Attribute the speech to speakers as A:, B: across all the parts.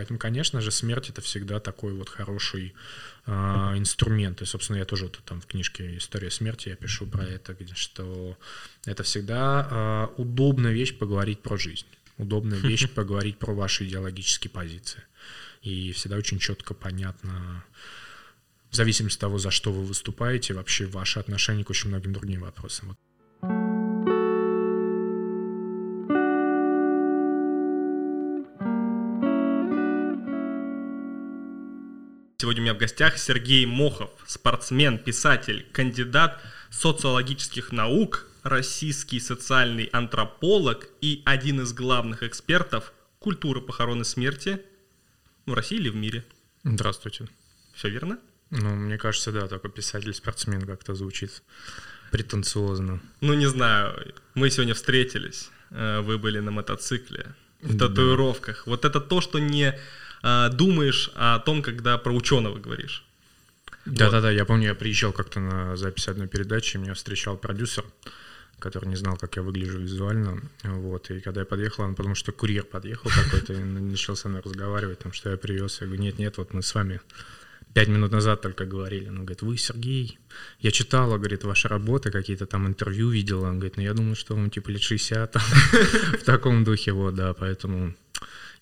A: Поэтому, конечно же, смерть это всегда такой вот хороший э, инструмент. И, собственно, я тоже тут там в книжке «История смерти» я пишу про это, что это всегда э, удобная вещь поговорить про жизнь, удобная вещь поговорить про ваши идеологические позиции. И всегда очень четко понятно, в зависимости от того, за что вы выступаете, вообще ваши отношения к очень многим другим вопросам. Вот.
B: Сегодня у меня в гостях Сергей Мохов, спортсмен, писатель, кандидат социологических наук, российский социальный антрополог и один из главных экспертов культуры похороны смерти в России или в мире.
A: Здравствуйте.
B: Все верно?
A: Ну, мне кажется, да, только писатель-спортсмен как-то звучит претенциозно.
B: Ну, не знаю, мы сегодня встретились, э, вы были на мотоцикле, в татуировках. Да. Вот это то, что не э, думаешь о том, когда про ученого говоришь.
A: Да-да-да, вот. я помню, я приезжал как-то на запись одной передачи, меня встречал продюсер, который не знал, как я выгляжу визуально, вот, и когда я подъехал, он потому что курьер подъехал какой-то и начал со мной разговаривать, там, что я привез, я говорю, нет-нет, вот мы с вами пять минут назад только говорили. Он говорит, вы Сергей? Я читала, говорит, ваши работы, какие-то там интервью видела. Он говорит, ну я думаю, что вам типа лет 60 в таком духе, вот, да, поэтому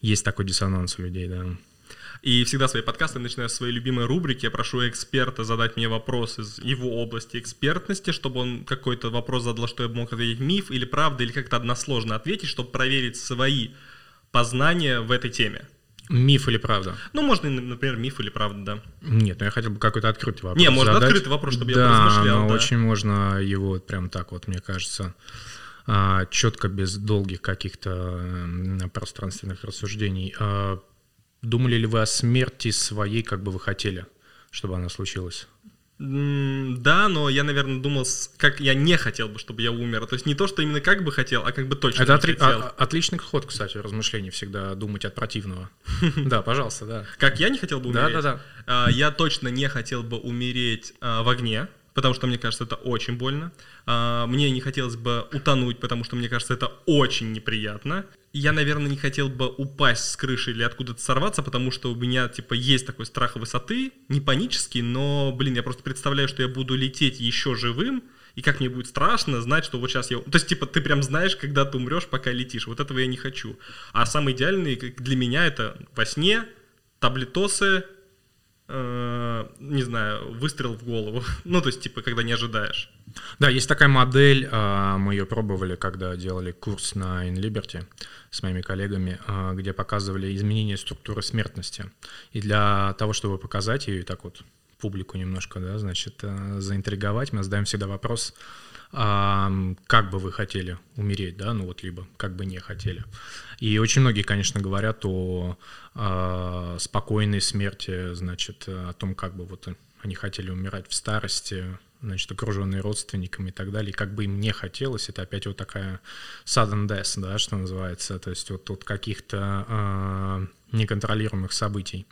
A: есть такой диссонанс у людей, да.
B: И всегда свои подкасты начинаю с своей любимой рубрики. Я прошу эксперта задать мне вопрос из его области экспертности, чтобы он какой-то вопрос задал, что я мог ответить миф или правда, или как-то односложно ответить, чтобы проверить свои познания в этой теме.
A: Миф или правда?
B: Ну, можно, например, миф или правда, да.
A: Нет, ну я хотел бы какой-то открытый вопрос
B: Не, можно
A: задать.
B: открытый вопрос, чтобы
A: да,
B: я поразмышлял.
A: но
B: да,
A: очень можно его прям так вот, мне кажется, четко, без долгих каких-то пространственных рассуждений. А, думали ли вы о смерти своей, как бы вы хотели, чтобы она случилась?
B: Да, но я, наверное, думал, как я не хотел бы, чтобы я умер. То есть не то, что именно как бы хотел, а как бы точно
A: Это
B: отри- хотел.
A: А, отличный ход, кстати, размышлений всегда думать от противного. Да, пожалуйста, да.
B: Как я не хотел бы умереть?
A: Да, да,
B: да. Я точно не хотел бы умереть а, в огне, потому что мне кажется, это очень больно. А, мне не хотелось бы утонуть, потому что мне кажется, это очень неприятно я, наверное, не хотел бы упасть с крыши или откуда-то сорваться, потому что у меня, типа, есть такой страх высоты, не панический, но, блин, я просто представляю, что я буду лететь еще живым, и как мне будет страшно знать, что вот сейчас я... То есть, типа, ты прям знаешь, когда ты умрешь, пока летишь. Вот этого я не хочу. А самый идеальный для меня это во сне, таблетосы, э, не знаю, выстрел в голову. ну, то есть, типа, когда не ожидаешь.
A: Да, есть такая модель, а, мы ее пробовали, когда делали курс на InLiberty с моими коллегами, а, где показывали изменение структуры смертности. И для того, чтобы показать ее и так вот публику немножко, да, значит, э, заинтриговать, мы задаем всегда вопрос, а, как бы вы хотели умереть, да, ну вот либо как бы не хотели. И очень многие, конечно, говорят о, спокойной смерти, значит, о том, как бы вот они хотели умирать в старости, значит, окруженные родственниками и так далее, и как бы им не хотелось, это опять вот такая sudden death, да, что называется, то есть вот от каких-то э, неконтролируемых событий.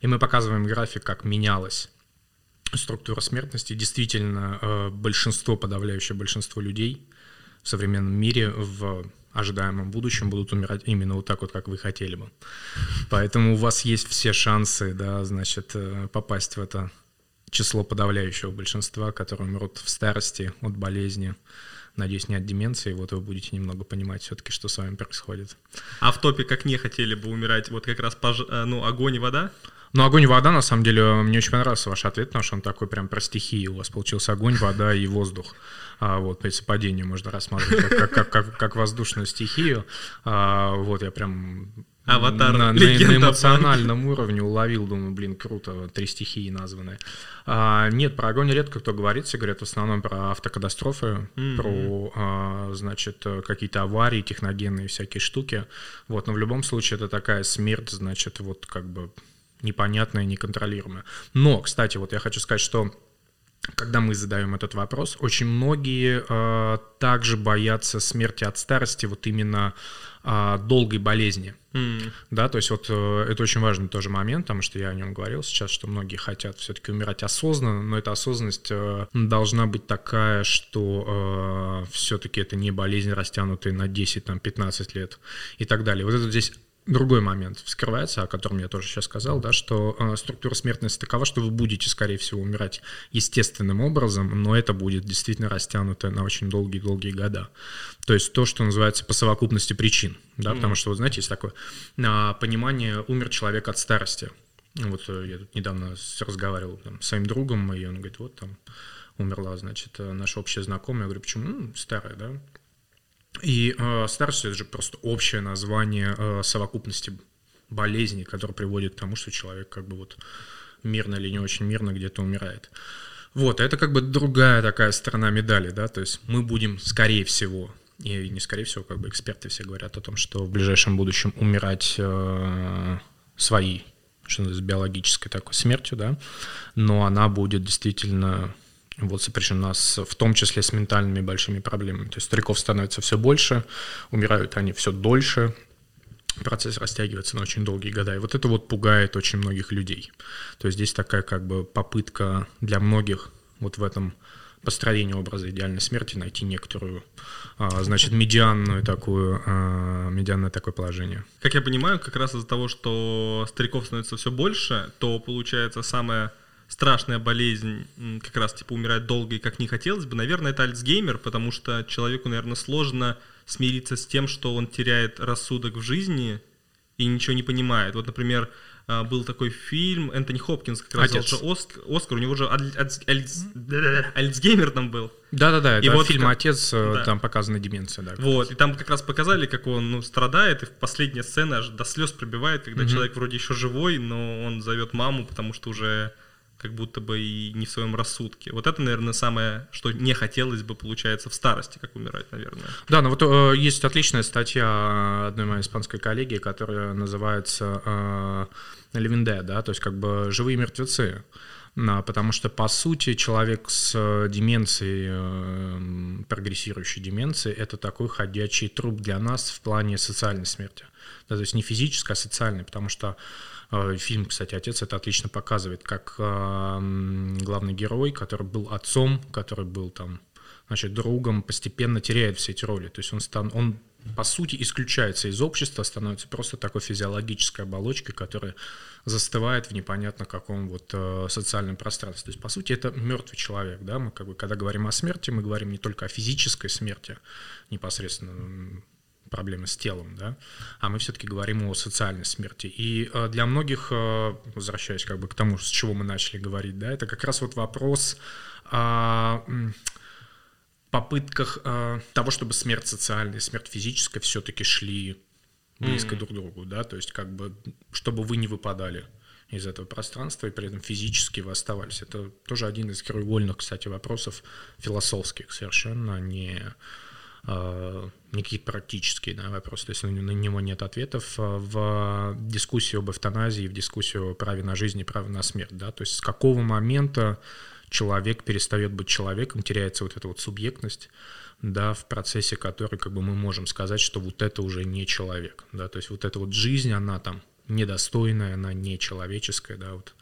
A: И мы показываем график, как менялась структура смертности. Действительно, э, большинство, подавляющее большинство людей в современном мире в ожидаемом будущем будут умирать именно вот так вот, как вы хотели бы. Поэтому у вас есть все шансы, да, значит, э, попасть в это число подавляющего большинства, которые умрут в старости от болезни. Надеюсь, не от деменции, вот вы будете немного понимать все-таки, что с вами происходит.
B: А в топе как не хотели бы умирать, вот как раз пож... Э, ну, огонь и вода?
A: Ну, огонь и вода, на самом деле, мне очень понравился ваш ответ, потому что он такой прям про стихии. У вас получился огонь, вода и воздух. А, вот, при совпадении можно рассматривать как, как, как, как воздушную стихию. А, вот, я прям
B: Аватар,
A: на, на, на эмоциональном уровне уловил, думаю, блин, круто, три стихии названы. А, нет, про огонь редко кто говорит, все говорят в основном про автокатастрофы, mm-hmm. про, а, значит, какие-то аварии, техногенные всякие штуки. Вот, но в любом случае это такая смерть, значит, вот как бы непонятная, неконтролируемая. Но, кстати, вот я хочу сказать, что когда мы задаем этот вопрос, очень многие э, также боятся смерти от старости, вот именно э, долгой болезни. Mm. Да, то есть вот э, это очень важный тоже момент, потому что я о нем говорил сейчас, что многие хотят все-таки умирать осознанно, но эта осознанность э, должна быть такая, что э, все-таки это не болезнь, растянутая на 10-15 лет и так далее. Вот это здесь другой момент вскрывается, о котором я тоже сейчас сказал, да, что э, структура смертности такова, что вы будете, скорее всего, умирать естественным образом, но это будет действительно растянуто на очень долгие-долгие года. То есть то, что называется по совокупности причин, да, mm-hmm. потому что, вот знаете, есть такое э, понимание, умер человек от старости. Вот э, я тут недавно разговаривал там, с своим другом, и он говорит, вот там умерла, значит, э, наша общая знакомая. Я говорю, почему? Ну, старая, да. И э, старость это же просто общее название э, совокупности болезней, которая приводит к тому, что человек как бы вот мирно или не очень мирно где-то умирает. Вот, это как бы другая такая сторона медали, да, то есть мы будем, скорее всего, и не скорее всего, как бы эксперты все говорят о том, что в ближайшем будущем умирать э, своей, что называется, биологической такой смертью, да, но она будет действительно вот сопряжена с, в том числе с ментальными большими проблемами. То есть стариков становится все больше, умирают они все дольше, процесс растягивается на очень долгие года. И вот это вот пугает очень многих людей. То есть здесь такая как бы попытка для многих вот в этом построении образа идеальной смерти найти некоторую, а, значит, медианную такую, а, медианное такое положение.
B: Как я понимаю, как раз из-за того, что стариков становится все больше, то получается самое страшная болезнь, как раз типа умирать долго и как не хотелось бы, наверное, это Альцгеймер, потому что человеку, наверное, сложно смириться с тем, что он теряет рассудок в жизни и ничего не понимает. Вот, например, а, был такой фильм, Энтони Хопкинс как раз Отец. взял Оскар, Оскар, у него же Альцгеймер там был.
A: Да-да-да, и вот фильм «Отец», э, да. там показана деменция. Да,
B: вот, и там как раз показали, как он ну, страдает, и последняя сцена аж до слез пробивает, когда угу. человек вроде еще живой, но он зовет маму, потому что уже как будто бы и не в своем рассудке. Вот это, наверное, самое, что не хотелось бы, получается, в старости, как умирать, наверное.
A: Да, ну вот э, есть отличная статья одной моей испанской коллеги, которая называется э, Левинде, да, то есть как бы живые мертвецы. Потому что, по сути, человек с деменцией, э, прогрессирующей деменцией, это такой ходячий труп для нас в плане социальной смерти. Да, то есть не физической, а социальной, потому что фильм, кстати, «Отец» это отлично показывает, как э, главный герой, который был отцом, который был там, значит, другом, постепенно теряет все эти роли. То есть он, стан, он по сути, исключается из общества, становится просто такой физиологической оболочкой, которая застывает в непонятно каком вот э, социальном пространстве. То есть, по сути, это мертвый человек, да, мы как бы, когда говорим о смерти, мы говорим не только о физической смерти непосредственно проблемы с телом, да, а мы все-таки говорим о социальной смерти. И э, для многих, э, возвращаясь как бы к тому, с чего мы начали говорить, да, это как раз вот вопрос о попытках э, того, чтобы смерть социальная смерть физическая все-таки шли близко mm-hmm. друг к другу, да, то есть как бы, чтобы вы не выпадали из этого пространства, и при этом физически вы оставались. Это тоже один из краеугольных, кстати, вопросов философских совершенно, не Э, никакие практические да, вопросы, то есть на него нет ответов э, в дискуссии об эвтаназии, в дискуссию о праве на жизнь и праве на смерть, да, то есть с какого момента человек перестает быть человеком, теряется вот эта вот субъектность, да, в процессе которой как бы мы можем сказать, что вот это уже не человек, да, то есть вот эта вот жизнь, она там недостойная, она нечеловеческая, да, вот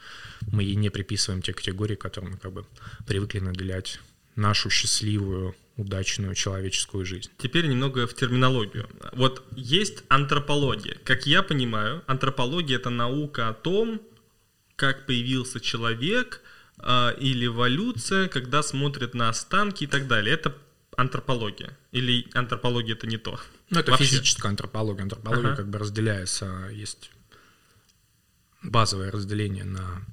A: мы ей не приписываем те категории, которые мы как бы привыкли наделять нашу счастливую удачную человеческую жизнь.
B: Теперь немного в терминологию. Вот есть антропология. Как я понимаю, антропология это наука о том, как появился человек э, или эволюция, когда смотрят на останки и так далее. Это антропология. Или антропология это не то?
A: Ну, это Вообще. физическая антропология. Антропология ага. как бы разделяется, есть базовое разделение на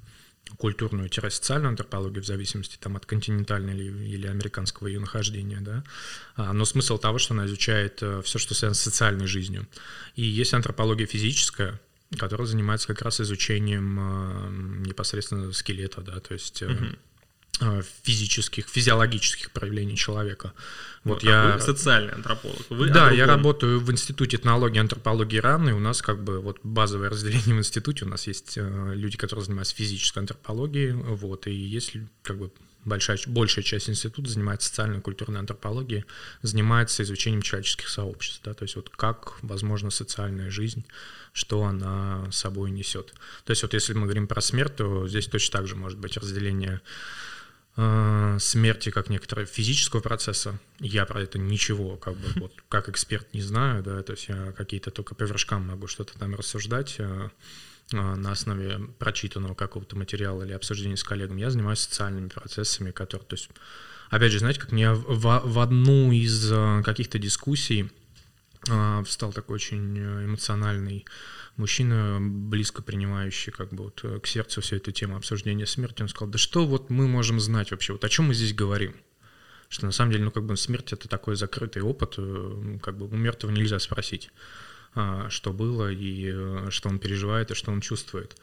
A: культурную-социальную антропологию в зависимости там, от континентальной или, или американского ее нахождения, да, а, но смысл того, что она изучает э, все, что связано с социальной жизнью. И есть антропология физическая, которая занимается как раз изучением э, непосредственно скелета, да, то есть угу физических, физиологических проявлений человека.
B: Вот а я вы социальный антрополог. Вы
A: да, я работаю в Институте этнологии и антропологии РАН, и у нас как бы вот базовое разделение в институте. У нас есть э, люди, которые занимаются физической антропологией, вот, и есть как бы большая, большая часть института занимается социальной и культурной антропологией, занимается изучением человеческих сообществ, да, то есть вот как возможна социальная жизнь, что она собой несет. То есть вот если мы говорим про смерть, то здесь точно так же может быть разделение э, смерти как некоторого физического процесса. Я про это ничего, как бы, вот, как эксперт не знаю, да, то есть я какие-то только по вершкам могу что-то там рассуждать э, э, на основе прочитанного какого-то материала или обсуждения с коллегами. Я занимаюсь социальными процессами, которые, то есть, опять же, знаете, как мне в, в одну из э, каких-то дискуссий э, встал такой очень эмоциональный мужчина, близко принимающий как бы вот э, к сердцу всю эту тему обсуждения смерти, он сказал, да что вот мы можем знать вообще, вот о чем мы здесь говорим? Что на самом деле, ну как бы смерть это такой закрытый опыт, э, как бы у мертвого нельзя спросить, а, что было и э, что он переживает и что он чувствует.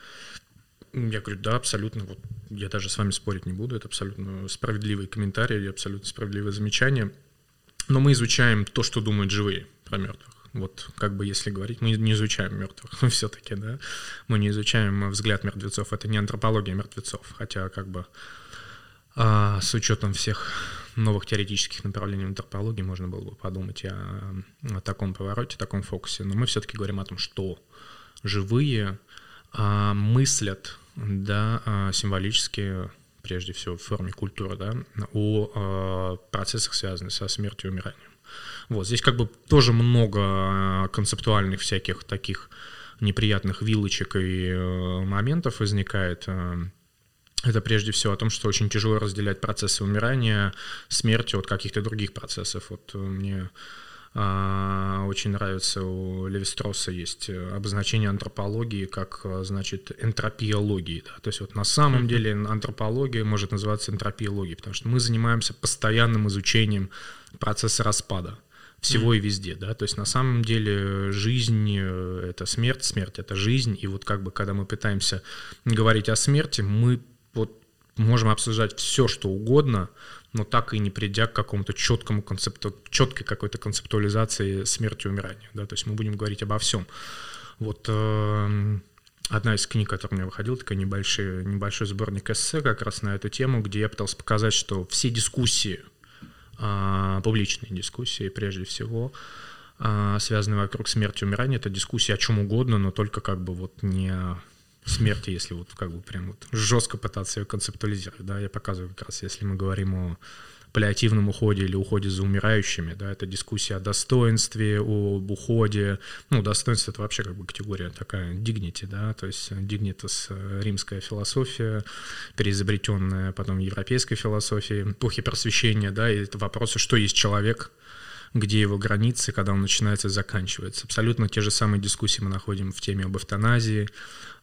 A: Я говорю, да, абсолютно, вот я даже с вами спорить не буду, это абсолютно справедливый комментарий, абсолютно справедливое замечание. Но мы изучаем то, что думают живые про мертвых. Вот как бы если говорить, мы не изучаем мертвых все-таки, да, мы не изучаем взгляд мертвецов, это не антропология мертвецов, хотя как бы а, с учетом всех новых теоретических направлений антропологии можно было бы подумать о, о таком повороте, таком фокусе, но мы все-таки говорим о том, что живые а, мыслят, да, а, символически прежде всего в форме культуры, да, о а, процессах, связанных со смертью и умиранием. Вот, здесь как бы тоже много э, концептуальных всяких таких неприятных вилочек и э, моментов возникает. Э, это прежде всего о том, что очень тяжело разделять процессы умирания, смерти от каких-то других процессов. Вот мне очень нравится у Левистросса есть обозначение антропологии как, значит, энтропиологии. Да? То есть вот на самом деле антропология может называться энтропиологией, потому что мы занимаемся постоянным изучением процесса распада всего mm. и везде, да, то есть на самом деле жизнь э, — это смерть, смерть — это жизнь, и вот как бы когда мы пытаемся говорить о смерти, мы вот можем обсуждать все, что угодно, но так и не придя к какому-то четкому концепту, четкой какой-то концептуализации смерти и умирания, да, то есть мы будем говорить обо всем. Вот э, одна из книг, которая у меня выходила, такой небольшой, небольшой сборник эссе как раз на эту тему, где я пытался показать, что все дискуссии — публичные дискуссии прежде всего, а, связанные вокруг смерти и умирания. Это дискуссии о чем угодно, но только как бы вот не о смерти, если вот как бы прям вот жестко пытаться ее концептуализировать. Да, я показываю как раз, если мы говорим о паллиативном уходе или уходе за умирающими, да, это дискуссия о достоинстве, об уходе, ну, достоинство — это вообще как бы категория такая dignity, да, то есть dignitas — римская философия, переизобретенная потом европейской философией, эпохи просвещения, да, и это вопросы, что есть человек, где его границы, когда он начинается и заканчивается. Абсолютно те же самые дискуссии мы находим в теме об эвтаназии,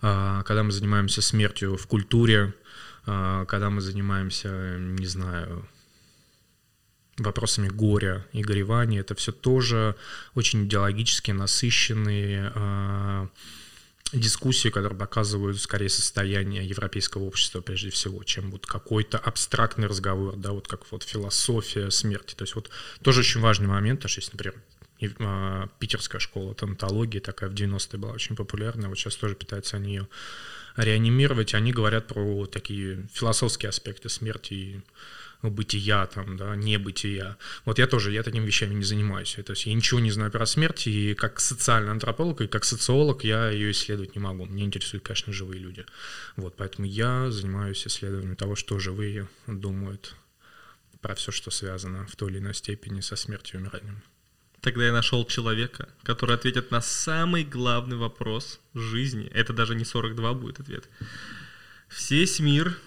A: а, когда мы занимаемся смертью в культуре, а, когда мы занимаемся, не знаю, вопросами горя и горевания. Это все тоже очень идеологически насыщенные э, дискуссии, которые показывают скорее состояние европейского общества прежде всего, чем вот какой-то абстрактный разговор, да, вот как вот философия смерти. То есть вот тоже очень важный момент, потому что есть, например, э, питерская школа тонатологии такая в 90-е была очень популярная, вот сейчас тоже пытаются они ее реанимировать. Они говорят про такие философские аспекты смерти и ну, бытия, там, да, небытия. Вот я тоже, я такими вещами не занимаюсь. То есть я ничего не знаю про смерть, и как социальный антрополог, и как социолог я ее исследовать не могу. Меня интересуют, конечно, живые люди. Вот, поэтому я занимаюсь исследованием того, что живые думают про все, что связано в той или иной степени со смертью и умиранием.
B: Тогда я нашел человека, который ответит на самый главный вопрос жизни. Это даже не 42 будет ответ. Весь мир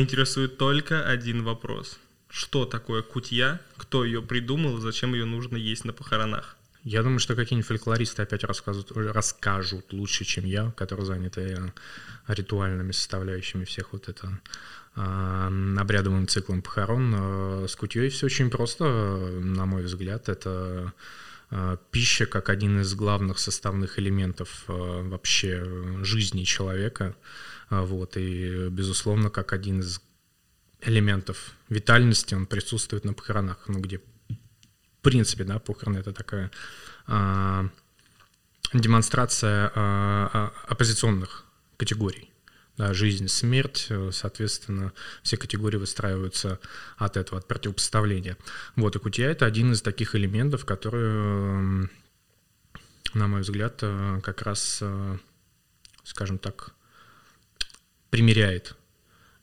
B: интересует только один вопрос. Что такое кутья, кто ее придумал, зачем ее нужно есть на похоронах?
A: Я думаю, что какие-нибудь фольклористы опять расскажут, расскажут лучше, чем я, который заняты ритуальными составляющими всех вот это э, обрядовым циклом похорон. Э, с кутьей все очень просто, на мой взгляд. Это э, пища как один из главных составных элементов вообще жизни человека. А, вот, и, безусловно, как один из элементов витальности он присутствует на похоронах, ну, где, в принципе, да, похороны — это такая а, демонстрация а, а, оппозиционных категорий. Да, жизнь, смерть, соответственно, все категории выстраиваются от этого, от противопоставления. Вот, и кутья — это один из таких элементов, которые, на мой взгляд, как раз, скажем так, примеряет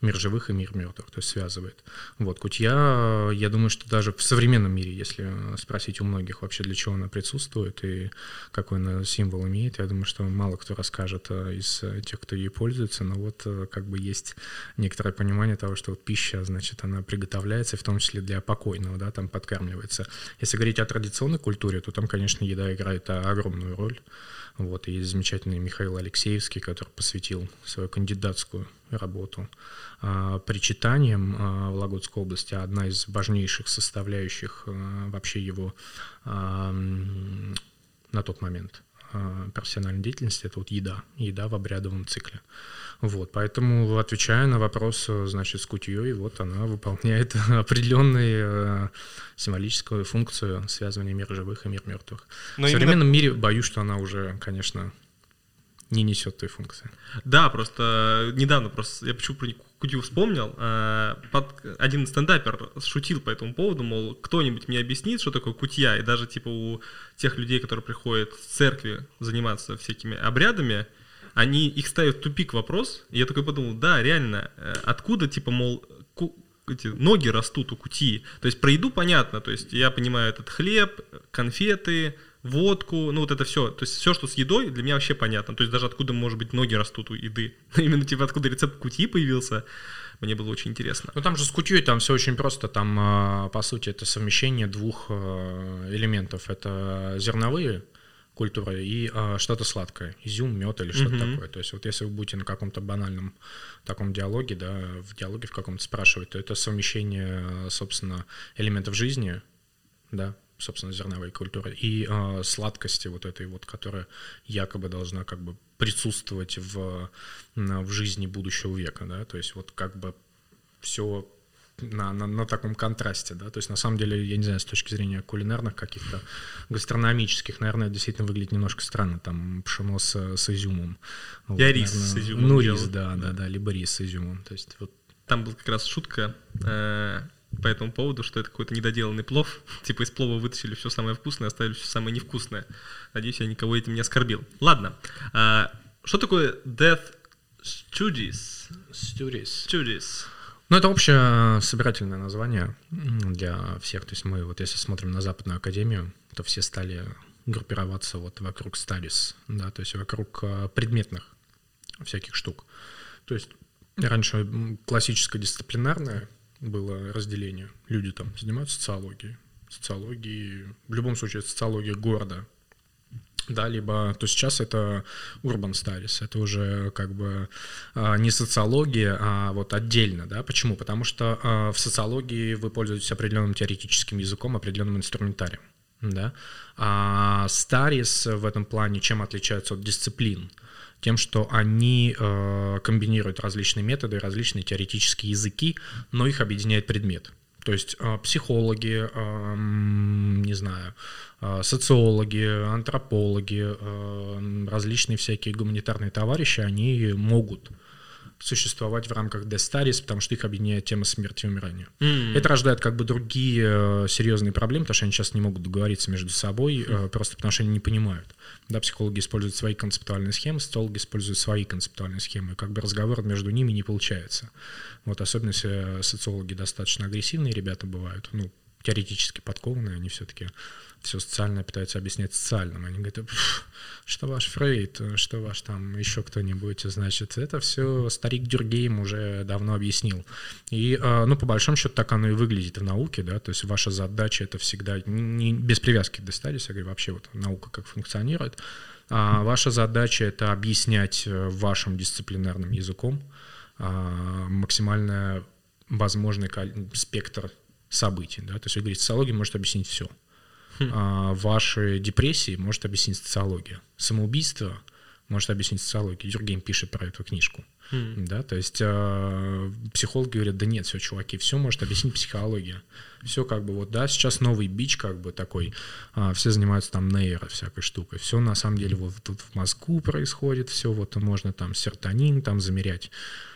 A: мир живых и мир мертвых, то есть связывает. Вот, кутья, я думаю, что даже в современном мире, если спросить у многих вообще, для чего она присутствует и какой она символ имеет, я думаю, что мало кто расскажет э, из тех, кто ей пользуется, но вот э, как бы есть некоторое понимание того, что вот пища, значит, она приготовляется, в том числе для покойного, да, там подкармливается. Если говорить о традиционной культуре, то там, конечно, еда играет огромную роль. Вот, и замечательный Михаил Алексеевский, который посвятил свою кандидатскую работу а, причитаниям а, в Лагутской области, одна из важнейших составляющих а, вообще его а, на тот момент а, профессиональной деятельности, это вот еда, еда в обрядовом цикле. Вот, поэтому, отвечая на вопрос, значит, с кутьей, вот она выполняет определенную э, символическую функцию связывания мира живых и мира мертвых. Но в современном именно... мире боюсь, что она уже, конечно, не несет той функции.
B: Да, просто недавно просто я почему про кутью вспомнил. Э, под, один стендапер шутил по этому поводу, мол, кто-нибудь мне объяснит, что такое кутья, и даже типа у тех людей, которые приходят в церкви заниматься всякими обрядами, они их ставят в тупик вопрос. И я такой подумал, да, реально, э, откуда, типа, мол, эти ноги растут у кути. То есть про еду понятно, то есть я понимаю этот хлеб, конфеты, водку, ну вот это все. То есть все, что с едой, для меня вообще понятно. То есть даже откуда, может быть, ноги растут у еды. Именно типа откуда рецепт кутьи появился, мне было очень интересно.
A: Ну там же с кутьей там все очень просто. Там, а, по сути, это совмещение двух а, элементов. Это зерновые культуры и а, что-то сладкое, изюм, мед или что-то mm-hmm. такое. То есть вот если вы будете на каком-то банальном таком диалоге, да, в диалоге в каком-то спрашивать, то это совмещение, собственно, элементов жизни, да, собственно, зерновой культуры и э, сладкости вот этой вот, которая якобы должна как бы присутствовать в, в жизни будущего века, да, то есть вот как бы все на, на, на таком контрасте, да, то есть на самом деле, я не знаю, с точки зрения кулинарных каких-то гастрономических, наверное, действительно выглядит немножко странно, там пшено с, с изюмом.
B: Вот, я рис наверное, с изюмом
A: Ну, рис, да, да, да, либо рис с изюмом, то есть вот.
B: Там была как раз шутка э, по этому поводу, что это какой-то недоделанный плов, типа из плова вытащили все самое вкусное, оставили все самое невкусное. Надеюсь, я никого этим не оскорбил. Ладно, э, что такое death studies?
A: Studies.
B: Studies.
A: Ну, это общее собирательное название для всех. То есть мы вот если смотрим на Западную Академию, то все стали группироваться вот вокруг стадис, да, то есть вокруг а, предметных всяких штук. То есть раньше классическое дисциплинарное было разделение. Люди там занимаются социологией. Социологией, в любом случае, социология города, да, либо, то сейчас это urban studies, это уже как бы а, не социология, а вот отдельно, да, почему? Потому что а, в социологии вы пользуетесь определенным теоретическим языком, определенным инструментарием, да, а studies в этом плане чем отличаются от дисциплин? Тем, что они э, комбинируют различные методы, различные теоретические языки, но их объединяет предмет. То есть а, психологи, не знаю, а, социологи, антропологи, а, различные всякие гуманитарные товарищи, они могут существовать в рамках Death Studies, потому что их объединяет тема смерти и умирания. Mm-hmm. Это рождает как бы другие э, серьезные проблемы, потому что они сейчас не могут договориться между собой, mm-hmm. просто потому что они не понимают. Да, психологи используют свои концептуальные схемы, социологи используют свои концептуальные схемы, и как бы разговор между ними не получается. Вот особенно если социологи достаточно агрессивные ребята бывают, ну, теоретически подкованные, они все-таки все социальное пытаются объяснять социальным. Они говорят, что ваш Фрейд, что ваш там еще кто-нибудь, значит, это все старик Дюргейм уже давно объяснил. И, а, ну, по большому счету, так оно и выглядит в науке, да, то есть ваша задача это всегда, не, без привязки к дестадис, я говорю, вообще вот наука как функционирует, а ваша задача это объяснять э, вашим дисциплинарным языком а, максимально возможный спектр событий, да, то есть вы говорите, социология может объяснить все. А, ваши депрессии может объяснить социология. Самоубийство может объяснить социология. Юрген пишет про эту книжку. Mm. Да, то есть э, психологи говорят, да нет, все, чуваки, все может объяснить психология. Все как бы вот, да, сейчас новый бич как бы такой, э, все занимаются там нейро всякой штукой. Все на самом деле вот тут в мозгу происходит, все вот можно там серотонин там замерять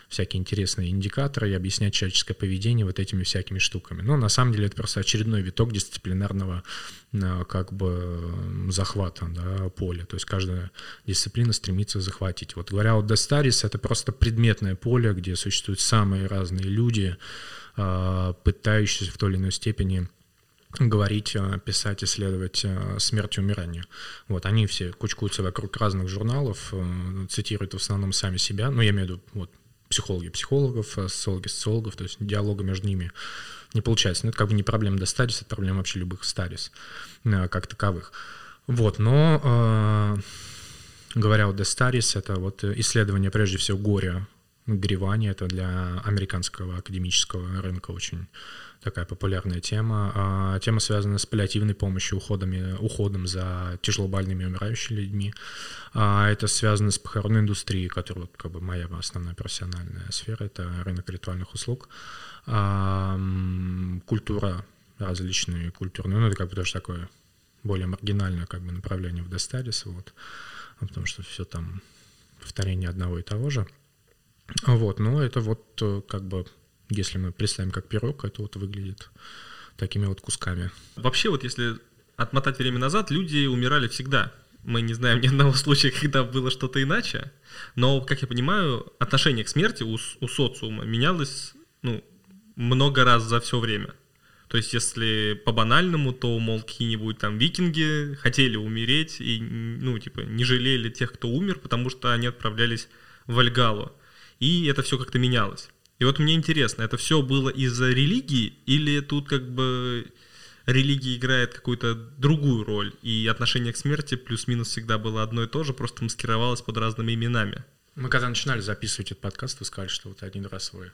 A: всякие интересные индикаторы и объяснять человеческое поведение вот этими всякими штуками. Но на самом деле это просто очередной виток дисциплинарного э, как бы захвата да, поля. То есть каждая дисциплина стремится захватить. Вот говоря о Дестарис, это просто предметное поле, где существуют самые разные люди, э, пытающиеся в той или иной степени говорить, э, писать, исследовать смерть и умирание. Вот, они все кучкуются вокруг разных журналов, цитируют в основном сами себя, ну, я имею в виду вот, психологи психологов, социологи социологов, то есть диалога между ними не получается. Но это как бы не проблема до стадис, это проблема вообще любых стадис как таковых. Вот, но говоря о Дестарис, это вот исследование прежде всего горя, горевания, это для американского академического рынка очень такая популярная тема. А, тема связана с паллиативной помощью, уходами, уходом за тяжелобольными умирающими людьми. А, это связано с похоронной индустрией, которая вот, как бы моя основная профессиональная сфера, это рынок ритуальных услуг. А, культура различные культурные, ну это как бы тоже такое более маргинальное как бы направление в Дестарис, вот, потому что все там повторение одного и того же. Вот, но это вот э, как бы если мы представим как пирог, это вот выглядит такими вот кусками.
B: Вообще вот если отмотать время назад, люди умирали всегда. Мы не знаем ни одного случая, когда было что-то иначе. Но, как я понимаю, отношение к смерти у, у социума менялось ну, много раз за все время. То есть, если по-банальному, то, мол, какие-нибудь там викинги хотели умереть и, ну, типа, не жалели тех, кто умер, потому что они отправлялись в Альгалу. И это все как-то менялось. И вот мне интересно, это все было из-за религии или тут как бы религия играет какую-то другую роль, и отношение к смерти плюс-минус всегда было одно и то же, просто маскировалось под разными именами?
A: Мы когда начинали записывать этот подкаст, вы сказали, что вот один раз вы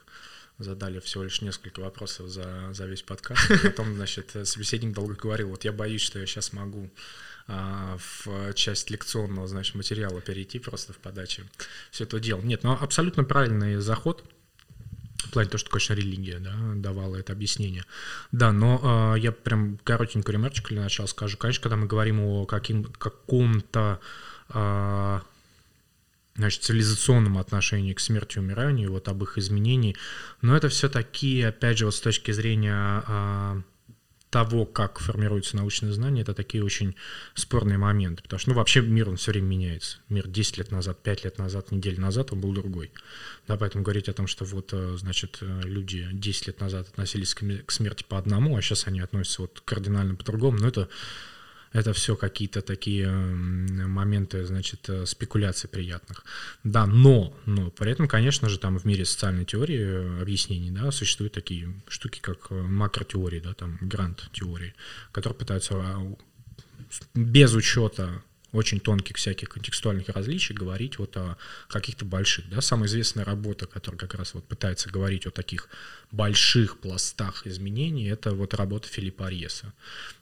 A: задали всего лишь несколько вопросов за, за весь подкаст. Потом, значит, собеседник долго говорил, вот я боюсь, что я сейчас могу а, в часть лекционного, значит, материала перейти просто в подаче все это дело. Нет, но абсолютно правильный заход – в плане того, что, конечно, религия да, давала это объяснение. Да, но э, я прям коротенькую ремарочку для начала скажу. Конечно, когда мы говорим о каким, каком-то э, значит, цивилизационном отношении к смерти и умиранию, вот об их изменении, но это все такие, опять же, вот с точки зрения э, того, как формируются научные знания, это такие очень спорные моменты. Потому что, ну, вообще мир, он все время меняется. Мир 10 лет назад, 5 лет назад, неделю назад, он был другой. Да, поэтому говорить о том, что вот, э, значит, э, люди 10 лет назад относились к смерти по одному, а сейчас они относятся вот кардинально по-другому, ну, это это все какие-то такие моменты, значит, э, спекуляций приятных. Да, но, но при этом, конечно же, там в мире социальной теории э, объяснений, да, существуют такие штуки, как э, макротеории, да, там, грант-теории, которые пытаются а, без учета очень тонких всяких контекстуальных различий говорить вот о каких-то больших. Да? Самая известная работа, которая как раз вот пытается говорить о таких больших пластах изменений, это вот работа Филиппа Арьеса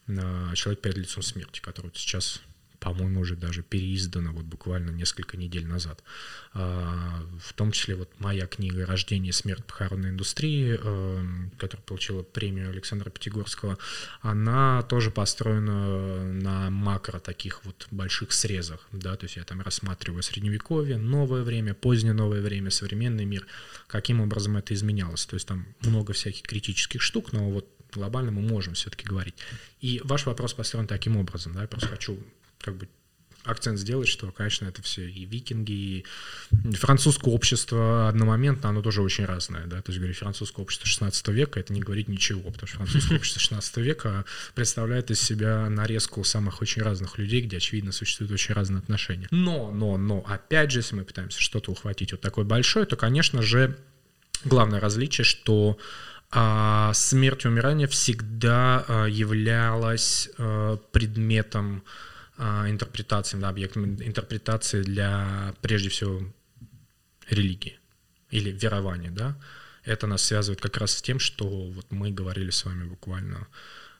A: «Человек перед лицом смерти», который сейчас по-моему, уже даже переиздана вот буквально несколько недель назад. А, в том числе вот моя книга «Рождение и смерть похоронной индустрии», эм, которая получила премию Александра Пятигорского, она тоже построена на макро таких вот больших срезах, да, то есть я там рассматриваю средневековье, новое время, позднее новое время, современный мир, каким образом это изменялось. То есть там много всяких критических штук, но вот глобально мы можем все-таки говорить. И ваш вопрос построен таким образом, да, я просто хочу как бы акцент сделать, что, конечно, это все и викинги, и французское общество одномоментно, оно тоже очень разное, да, то есть говорить французское общество 16 века, это не говорит ничего, потому что французское общество 16 века представляет из себя нарезку самых очень разных людей, где, очевидно, существуют очень разные отношения. Но, но, но, опять же, если мы пытаемся что-то ухватить вот такое большое, то, конечно же, главное различие, что а, смерть и умирание всегда а, являлась а, предметом интерпретациям, да, объектом интерпретации для, прежде всего, религии или верования, да, это нас связывает как раз с тем, что вот мы говорили с вами буквально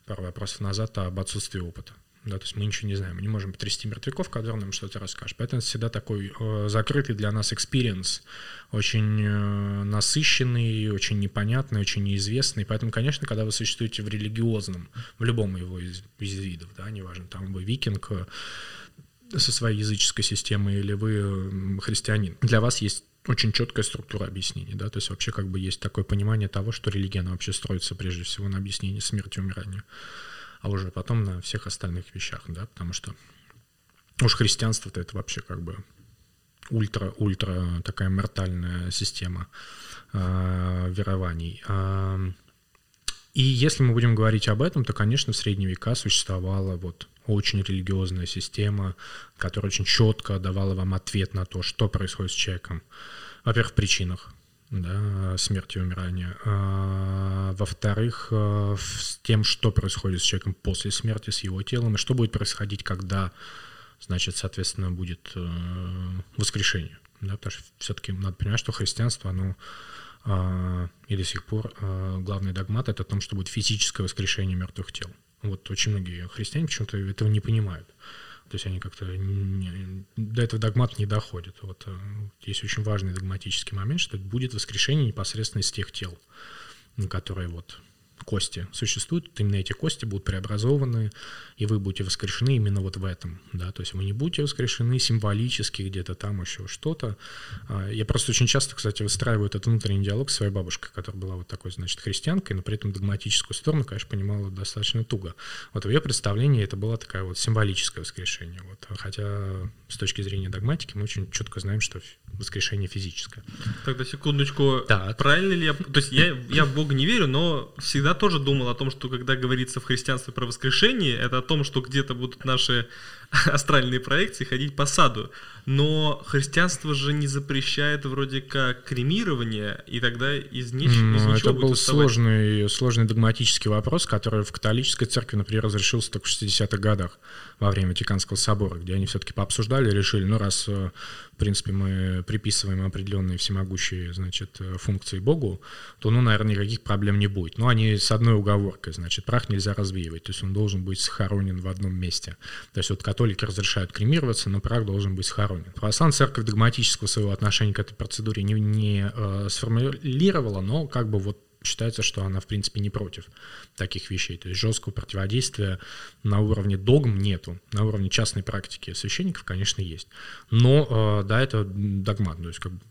A: пару вопросов назад об отсутствии опыта да, то есть мы ничего не знаем, мы не можем потрясти мертвяков, когда нам что-то расскажет. Поэтому это всегда такой э, закрытый для нас experience, очень э, насыщенный, очень непонятный, очень неизвестный. Поэтому, конечно, когда вы существуете в религиозном, в любом его из, из видов, да, неважно, там вы викинг э, со своей языческой системой или вы христианин, для вас есть очень четкая структура объяснений, да, то есть вообще как бы есть такое понимание того, что религия, она вообще строится прежде всего на объяснении смерти и умирания, а уже потом на всех остальных вещах, да, потому что уж христианство-то это вообще как бы ультра-ультра такая мортальная система э, верований. Э, и если мы будем говорить об этом, то, конечно, в средние века существовала вот очень религиозная система, которая очень четко давала вам ответ на то, что происходит с человеком. Во-первых, в причинах да, смерти и умирания. А, во-вторых, э, с тем, что происходит с человеком после смерти, с его телом, и что будет происходить, когда, значит, соответственно, будет э, воскрешение. Да, потому что все-таки надо понимать, что христианство, оно а, и до сих пор а, главный догмат это о том, что будет физическое воскрешение мертвых тел. Вот очень многие христиане почему-то этого не понимают. То есть они как-то не, до этого догмат не доходят. Вот э, есть очень важный догматический момент, что будет воскрешение непосредственно из тех тел, которые вот кости существуют, именно эти кости будут преобразованы, и вы будете воскрешены именно вот в этом, да, то есть вы не будете воскрешены символически где-то там еще что-то. А, я просто очень часто, кстати, выстраиваю этот внутренний диалог с своей бабушкой, которая была вот такой, значит, христианкой, но при этом догматическую сторону, конечно, понимала достаточно туго. Вот в ее представлении это было такое вот символическое воскрешение, вот, хотя с точки зрения догматики мы очень четко знаем, что воскрешение физическое.
B: Тогда секундочку, да. правильно ли я... То есть я, я в Бога не верю, но всегда тоже думал о том, что когда говорится в христианстве про воскрешение, это о том, что где-то будут наши астральные проекции ходить по саду. Но христианство же не запрещает вроде как кремирование, и тогда из, нич- из
A: ничего Это был сложный, сложный догматический вопрос, который в католической церкви, например, разрешился только в 60-х годах во время Ватиканского собора, где они все-таки пообсуждали и решили, ну раз, э, в принципе, мы приписываем определенные всемогущие, значит, э, функции Богу, то, ну, наверное, никаких проблем не будет. Но они с одной уговоркой, значит, прах нельзя развеивать, то есть он должен быть схоронен в одном месте. То есть вот католики разрешают кремироваться, но прах должен быть схоронен. Православная церковь догматического своего отношения к этой процедуре не, не э, сформулировала, но как бы вот считается, что она, в принципе, не против таких вещей. То есть жесткого противодействия на уровне догм нету. На уровне частной практики священников, конечно, есть. Но, э, да, это догмат. То есть как бы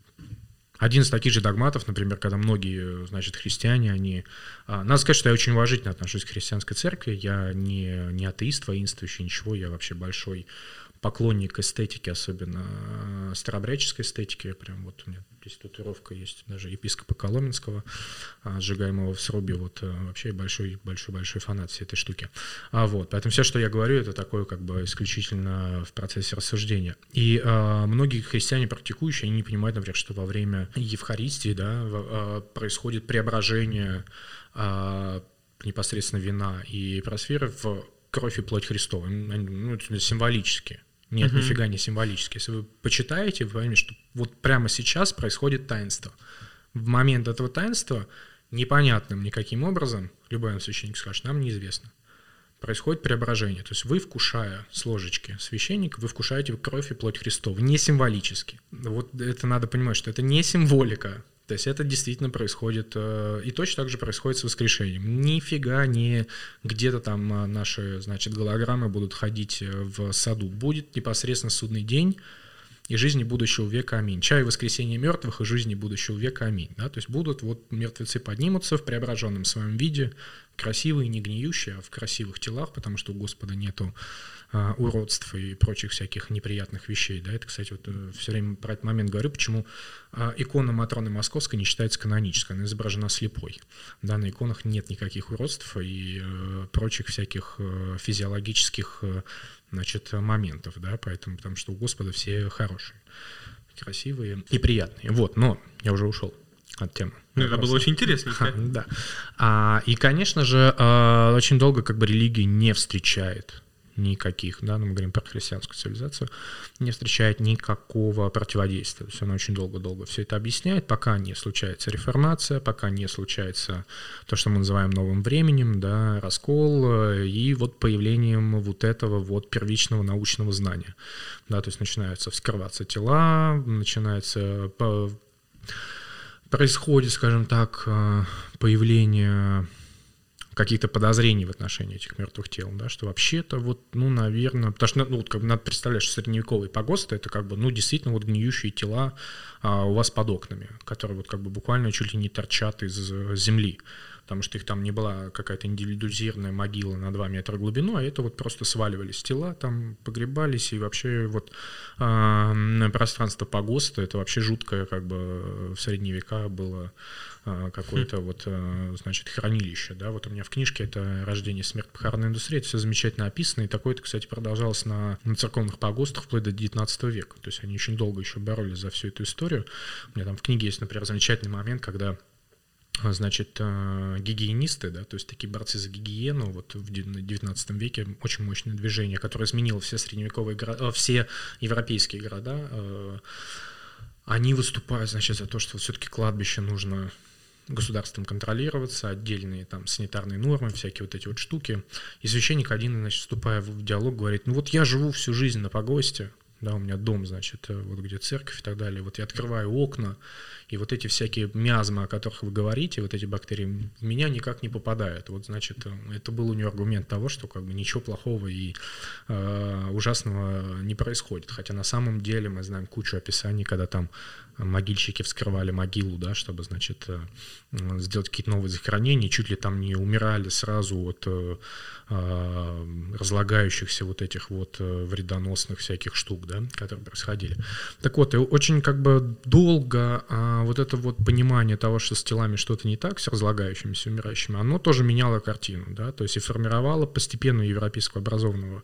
A: один из таких же догматов, например, когда многие, значит, христиане, они... А, надо сказать, что я очень уважительно отношусь к христианской церкви. Я не, не атеист, воинствующий, ничего. Я вообще большой поклонник эстетики, особенно э, старообрядческой эстетики. Прям вот у меня здесь татуировка есть даже епископа Коломенского, а, сжигаемого в срубе. Вот э, вообще большой, большой, большой фанат всей этой штуки. А вот, поэтому все, что я говорю, это такое как бы исключительно в процессе рассуждения. И а, многие христиане практикующие, они не понимают, например, что во время Евхаристии, да, происходит преображение а, непосредственно вина и просферы в кровь и плоть Христова. Ну, символически. Нет, угу. нифига не символически. Если вы почитаете, вы поймете, что вот прямо сейчас происходит таинство. В момент этого таинства непонятным никаким образом, любой священник скажет, нам неизвестно, происходит преображение. То есть вы, вкушая с ложечки священника, вы вкушаете кровь и плоть Христова, не символически. Вот это надо понимать, что это не символика, то есть это действительно происходит, э, и точно так же происходит с воскрешением. Нифига не где-то там э, наши, значит, голограммы будут ходить э, в саду. Будет непосредственно судный день, и жизни будущего века, аминь. Чай воскресения мертвых и жизни будущего века, аминь. Да? То есть будут, вот мертвецы поднимутся в преображенном своем виде, красивые, не гниющие, а в красивых телах, потому что у Господа нету а, уродств и прочих всяких неприятных вещей. Да, это, кстати, вот э, все время про этот момент говорю, почему а, икона Матроны Московской не считается канонической, она изображена слепой. Да, на иконах нет никаких уродств и э, прочих всяких э, физиологических значит, моментов, да, поэтому, потому что у Господа все хорошие, красивые и приятные. Вот, но я уже ушел от темы.
B: Ну, это было очень интересно.
A: Да. А, и, конечно же, а, очень долго как бы религия не встречает никаких, да, ну, мы говорим про христианскую цивилизацию, не встречает никакого противодействия. То есть она очень долго-долго все это объясняет, пока не случается реформация, пока не случается то, что мы называем новым временем, да, раскол и вот появлением вот этого вот первичного научного знания. Да, то есть начинаются вскрываться тела, начинается происходит, скажем так, появление каких-то подозрений в отношении этих мертвых тел, да, что вообще-то вот, ну, наверное, потому что, ну, вот как бы надо представлять, что средневековый погост это как бы, ну, действительно вот гниющие тела а, у вас под окнами, которые вот как бы буквально чуть ли не торчат из земли, потому что их там не была какая-то индивидуализированная могила на 2 метра глубину, а это вот просто сваливались тела, там погребались, и вообще вот а, пространство погоста, это вообще жуткое как бы в средние века было какое-то вот, а, значит, хранилище, да, вот у меня в книжке это «Рождение, смерть, похоронная индустрия», это все замечательно описано, и такое-то, кстати, продолжалось на, на церковных погостах вплоть до 19 века, то есть они очень долго еще боролись за всю эту историю. У меня там в книге есть, например, замечательный момент, когда значит, а, гигиенисты, да, то есть такие борцы за гигиену, вот в 19 веке очень мощное движение, которое изменило все средневековые города, все европейские города, они выступают, значит, за то, что все-таки кладбище нужно государством контролироваться, отдельные там санитарные нормы, всякие вот эти вот штуки. И священник один, значит, вступая в диалог, говорит, ну вот я живу всю жизнь на погосте, да, у меня дом, значит, э, вот где церковь и так далее, вот я открываю окна, и вот эти всякие миазмы, о которых вы говорите, вот эти бактерии, в меня никак не попадают. Вот, значит, э, это был у нее аргумент того, что как бы ничего плохого и э, ужасного не происходит. Хотя на самом деле мы знаем кучу описаний, когда там могильщики вскрывали могилу, да, чтобы, значит, э, сделать какие-то новые захоронения, чуть ли там не умирали сразу от э, а, разлагающихся вот этих вот э, вредоносных всяких штук, да, которые происходили. Так вот, и очень как бы долго а, вот это вот понимание того, что с телами что-то не так, с разлагающимися, умирающими, оно тоже меняло картину, да, то есть и формировало постепенно европейского образованного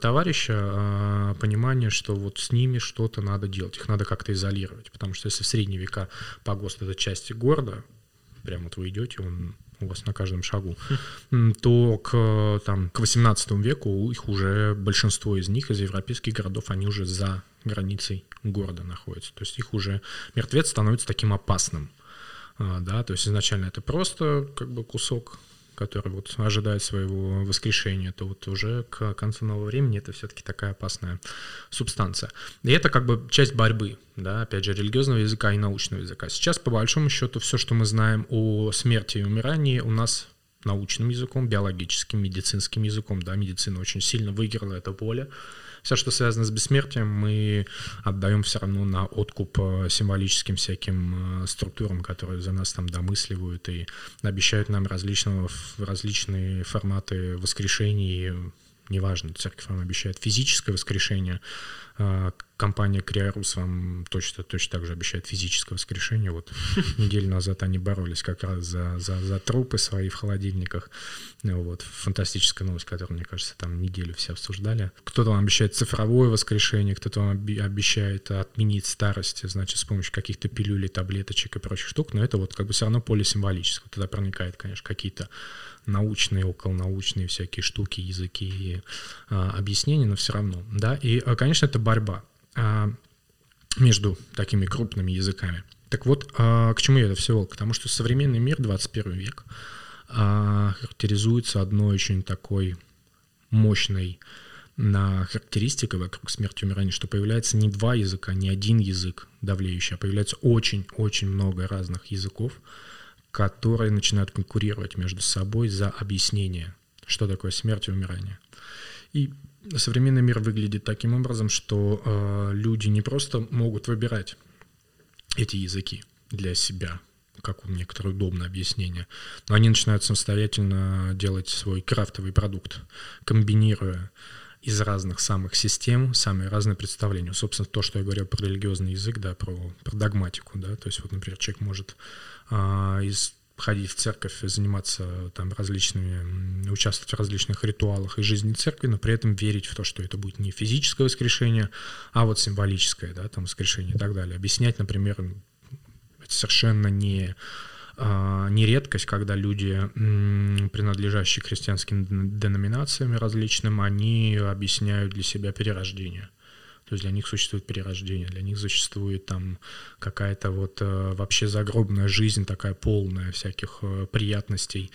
A: товарища а, понимание, что вот с ними что-то надо делать, их надо как-то изолировать, потому что если в средние века погост — это часть города, прямо вот вы идете, он у вас на каждом шагу, то к, там, к 18 веку их уже, большинство из них, из европейских городов, они уже за границей города находятся. То есть их уже мертвец становится таким опасным. А, да, то есть изначально это просто как бы кусок который вот ожидает своего воскрешения, то вот уже к концу нового времени это все-таки такая опасная субстанция. И это как бы часть борьбы, да, опять же, религиозного языка и научного языка. Сейчас, по большому счету, все, что мы знаем о смерти и умирании, у нас научным языком, биологическим, медицинским языком, да, медицина очень сильно выиграла это поле, все, что связано с бессмертием, мы отдаем все равно на откуп э, символическим всяким э, структурам, которые за нас там домысливают и обещают нам различного, различные форматы воскрешений неважно, церковь вам обещает физическое воскрешение, а, компания Криарус вам точно, точно так же обещает физическое воскрешение. Вот неделю назад они боролись как раз за, за, за трупы свои в холодильниках. Вот, фантастическая новость, которую, мне кажется, там неделю все обсуждали. Кто-то вам обещает цифровое воскрешение, кто-то вам обещает отменить старость, значит, с помощью каких-то пилюлей, таблеточек и прочих штук, но это вот как бы все равно поле символическое. Туда проникает, конечно, какие-то научные, околонаучные всякие штуки, языки и а, объяснения, но все равно, да, и, а, конечно, это борьба а, между такими крупными языками. Так вот, а, к чему я это все вел? Потому что современный мир, 21 век, а, характеризуется одной очень такой мощной на характеристика вокруг смерти и умирания, что появляется не два языка, не один язык давлеющий, а появляется очень-очень много разных языков, которые начинают конкурировать между собой за объяснение, что такое смерть и умирание. И современный мир выглядит таким образом, что э, люди не просто могут выбирать эти языки для себя, как у некоторых удобное объяснение, но они начинают самостоятельно делать свой крафтовый продукт, комбинируя из разных самых систем самые разные представления. Собственно, то, что я говорил про религиозный язык, да, про, про догматику, да, то есть вот, например, человек может а, из ходить в церковь, заниматься там различными, участвовать в различных ритуалах и жизни церкви, но при этом верить в то, что это будет не физическое воскрешение, а вот символическое, да, там воскрешение и так далее. Объяснять, например, совершенно не не редкость, когда люди, принадлежащие христианским деноминациям различным, они объясняют для себя перерождение. То есть для них существует перерождение, для них существует там какая-то вот э, вообще загробная жизнь, такая полная всяких э, приятностей.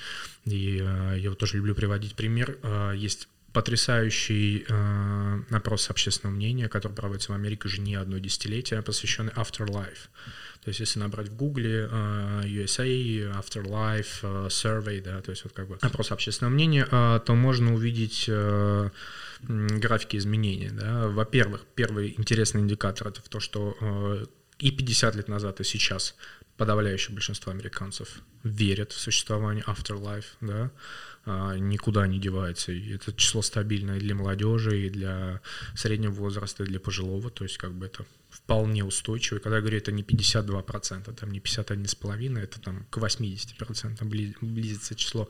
A: И э, я вот тоже люблю приводить пример. Есть потрясающий э, опрос общественного мнения, который проводится в Америке уже не одно десятилетие, посвященный Afterlife. То есть если набрать в Гугле uh, USA, Afterlife, uh, Survey, да, то есть вот как бы опрос общественного мнения, uh, то можно увидеть uh, графики изменений. Да. Во-первых, первый интересный индикатор это то, что uh, и 50 лет назад, и сейчас подавляющее большинство американцев верят в существование Afterlife, да, а, никуда не девается. И это число стабильное для молодежи, и для среднего возраста, и для пожилого, то есть как бы это вполне устойчиво. Когда я говорю, это не 52%, там не 51,5%, это там к 80% близится число.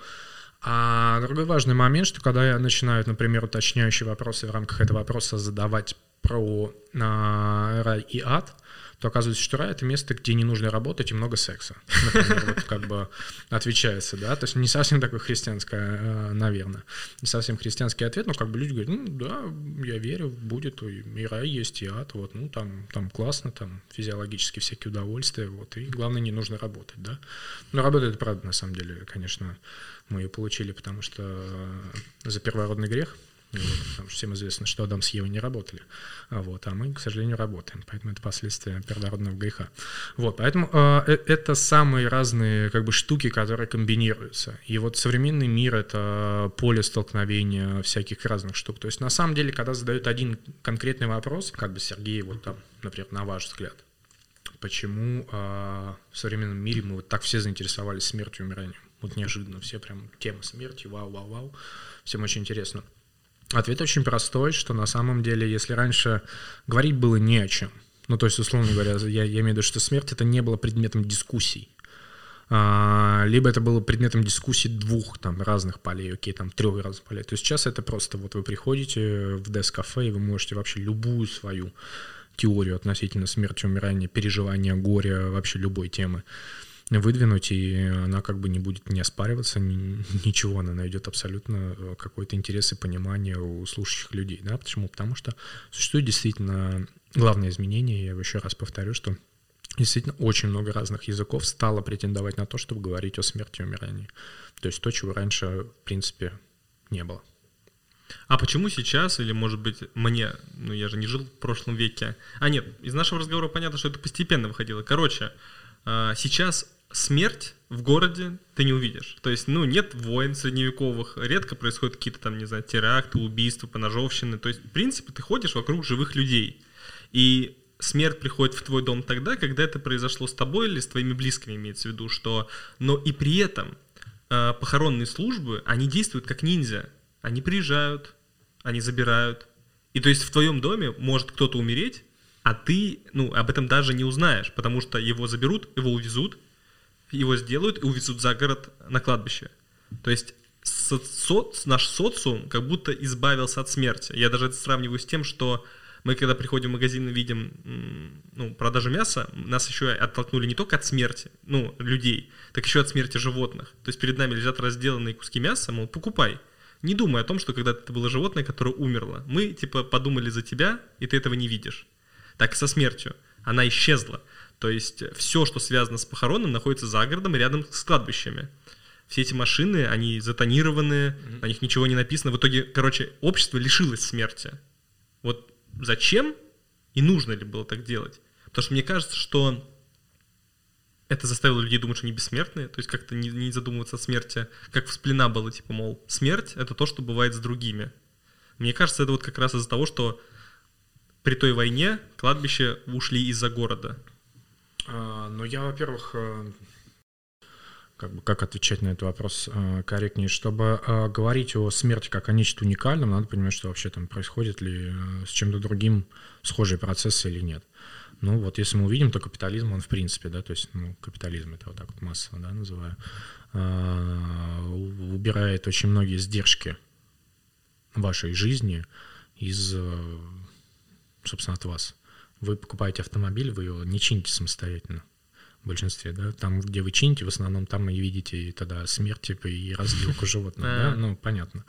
A: А другой важный момент, что когда я начинаю, например, уточняющие вопросы в рамках этого вопроса задавать про а, рай и ад, то оказывается, что рай — это место, где не нужно работать и много секса. Например, вот как бы отвечается, да, то есть не совсем такое христианское, э, наверное, не совсем христианский ответ, но как бы люди говорят, ну да, я верю, будет и рай есть, и ад, вот, ну там, там классно, там физиологически всякие удовольствия, вот, и главное, не нужно работать, да. Но работа правда, на самом деле, конечно, мы ее получили, потому что за первородный грех — потому что всем известно, что Адам с Евой не работали. А вот, а мы, к сожалению, работаем. Поэтому это последствия первородного греха. Вот, поэтому э, э, это самые разные как бы, штуки, которые комбинируются. И вот современный мир — это поле столкновения всяких разных штук. То есть на самом деле, когда задают один конкретный вопрос, как бы Сергей, вот там, например, на ваш взгляд, почему э, в современном мире мы вот так все заинтересовались смертью и умиранием? Вот неожиданно все прям тема смерти, вау-вау-вау, всем очень интересно. Ответ очень простой, что на самом деле, если раньше говорить было не о чем, ну, то есть, условно говоря, я, я имею в виду, что смерть это не было предметом дискуссий, а, либо это было предметом дискуссий двух там разных полей, окей, там трех разных полей. То есть сейчас это просто вот вы приходите в дес-кафе, и вы можете вообще любую свою теорию относительно смерти, умирания, переживания, горя, вообще любой темы выдвинуть, и она как бы не будет не оспариваться, ни, ничего, она найдет абсолютно э, какой-то интерес и понимание у слушающих людей. Да? Почему? Потому что существует действительно главное изменение, я еще раз повторю, что действительно очень много разных языков стало претендовать на то, чтобы говорить о смерти и умирании. То есть то, чего раньше, в принципе, не было.
B: А почему сейчас, или, может быть, мне, ну, я же не жил в прошлом веке. А нет, из нашего разговора понятно, что это постепенно выходило. Короче, сейчас смерть в городе ты не увидишь. То есть, ну, нет войн средневековых, редко происходят какие-то там, не знаю, теракты, убийства, поножовщины. То есть, в принципе, ты ходишь вокруг живых людей. И смерть приходит в твой дом тогда, когда это произошло с тобой или с твоими близкими, имеется в виду, что... Но и при этом э, похоронные службы, они действуют как ниндзя. Они приезжают, они забирают. И то есть в твоем доме может кто-то умереть, а ты, ну, об этом даже не узнаешь, потому что его заберут, его увезут, его сделают и увезут за город на кладбище. То есть соц, наш социум как будто избавился от смерти. Я даже это сравниваю с тем, что мы, когда приходим в магазин и видим ну, продажу мяса, нас еще оттолкнули не только от смерти, ну, людей, так еще от смерти животных. То есть перед нами лежат разделанные куски мяса, мол, покупай. Не думай о том, что когда-то это было животное, которое умерло. Мы, типа, подумали за тебя, и ты этого не видишь так и со смертью. Она исчезла. То есть все, что связано с похороном, находится за городом рядом с кладбищами. Все эти машины, они затонированы, mm-hmm. на них ничего не написано. В итоге, короче, общество лишилось смерти. Вот зачем и нужно ли было так делать? Потому что мне кажется, что это заставило людей думать, что они бессмертные, то есть как-то не, не задумываться о смерти, как в сплена было, типа, мол, смерть — это то, что бывает с другими. Мне кажется, это вот как раз из-за того, что при той войне кладбища ушли из-за города?
A: А, ну, я, во-первых, э, как бы как отвечать на этот вопрос э, корректнее. Чтобы э, говорить о смерти как о нечто уникальном, надо понимать, что вообще там происходит ли с чем-то другим схожие процессы или нет. Ну вот если мы увидим, то капитализм, он в принципе, да, то есть ну, капитализм это вот так вот массово, да, называю, убирает очень многие сдержки вашей жизни из собственно, от вас. Вы покупаете автомобиль, вы его не чините самостоятельно в большинстве, да, там, где вы чините, в основном там и видите и тогда смерть, типа, и разделку животных, да, ну, понятно.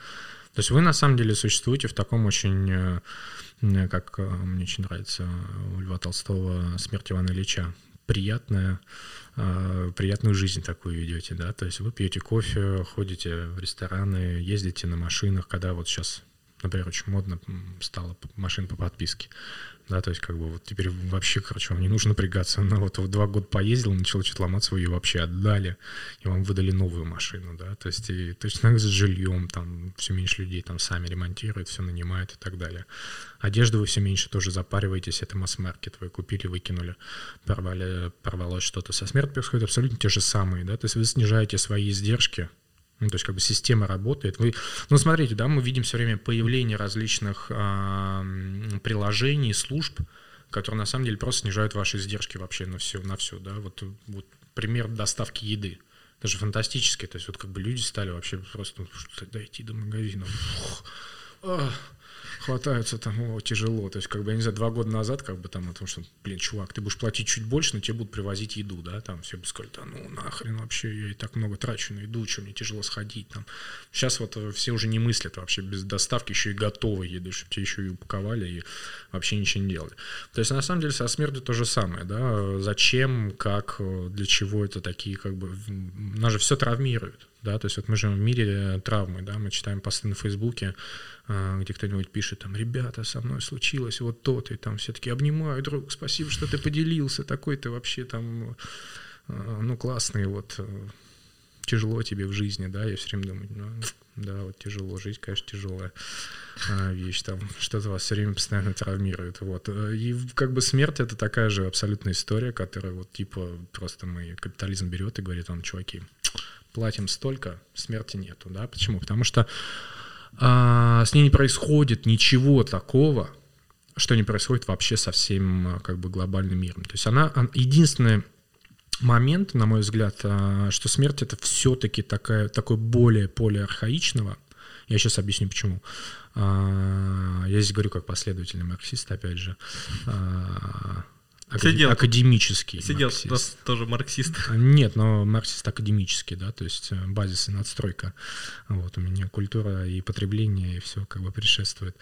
A: То есть вы, на самом деле, существуете в таком очень, э, как э, мне очень нравится у Льва Толстого «Смерть Ивана Ильича», приятная, э, приятную жизнь такую ведете, да, то есть вы пьете кофе, ходите в рестораны, ездите на машинах, когда вот сейчас Например, очень модно стало машин по подписке. Да, то есть как бы вот теперь вообще, короче, вам не нужно напрягаться. Ну вот в два года поездил, начал что-то ломаться, вы ее вообще отдали, и вам выдали новую машину, да, то есть и точно так с жильем, там все меньше людей там сами ремонтируют, все нанимают и так далее. Одежду вы все меньше тоже запариваетесь, это масс-маркет, вы купили, выкинули, порвали, порвалось что-то. Со смертью происходит абсолютно те же самые, да, то есть вы снижаете свои издержки, ну, то есть как бы система работает. Вы, ну, смотрите, да, мы видим все время появление различных э, приложений, служб, которые на самом деле просто снижают ваши издержки вообще на все, на все, да. Вот, вот пример доставки еды. Это же фантастически. То есть вот как бы люди стали вообще просто дойти до магазина. Фух хватаются там, о, тяжело. То есть, как бы, я не знаю, два года назад, как бы там о том, что, блин, чувак, ты будешь платить чуть больше, но тебе будут привозить еду, да, там все бы сказали, да ну нахрен вообще, я и так много трачу на еду, что мне тяжело сходить там. Сейчас вот э, все уже не мыслят вообще без доставки еще и готовой еды, чтобы тебе еще и упаковали и вообще ничего не делали. То есть, на самом деле, со смертью то же самое, да, зачем, как, э, для чего это такие, как бы, нас же все травмирует, да, то есть вот мы живем в мире травмы, да, мы читаем посты на Фейсбуке, где кто-нибудь пишет, там, ребята, со мной случилось вот то-то, и там все таки обнимаю, друг, спасибо, что ты поделился, такой ты вообще там, а, ну, классный, вот, э, тяжело тебе в жизни, да, я все время думаю, ну, да, вот тяжело, жизнь, конечно, тяжелая а, вещь, там, что-то вас все время постоянно травмирует, вот, и как бы смерть это такая же абсолютная история, которая вот, типа, просто мы, капитализм берет и говорит, он, чуваки, платим столько, смерти нету, да, почему? Потому что а, с ней не происходит ничего такого, что не происходит вообще со всем а, как бы глобальным миром. То есть она, она единственный момент, на мой взгляд, а, что смерть это все-таки такая, такой более поле архаичного. Я сейчас объясню почему. А, я здесь говорю как последовательный марксист, опять же. Акад... Сидел, академический
B: Сидел марксист. тоже марксист.
A: А, нет, но марксист академический, да, то есть э, базис и надстройка. Вот у меня культура и потребление, и все как бы предшествует.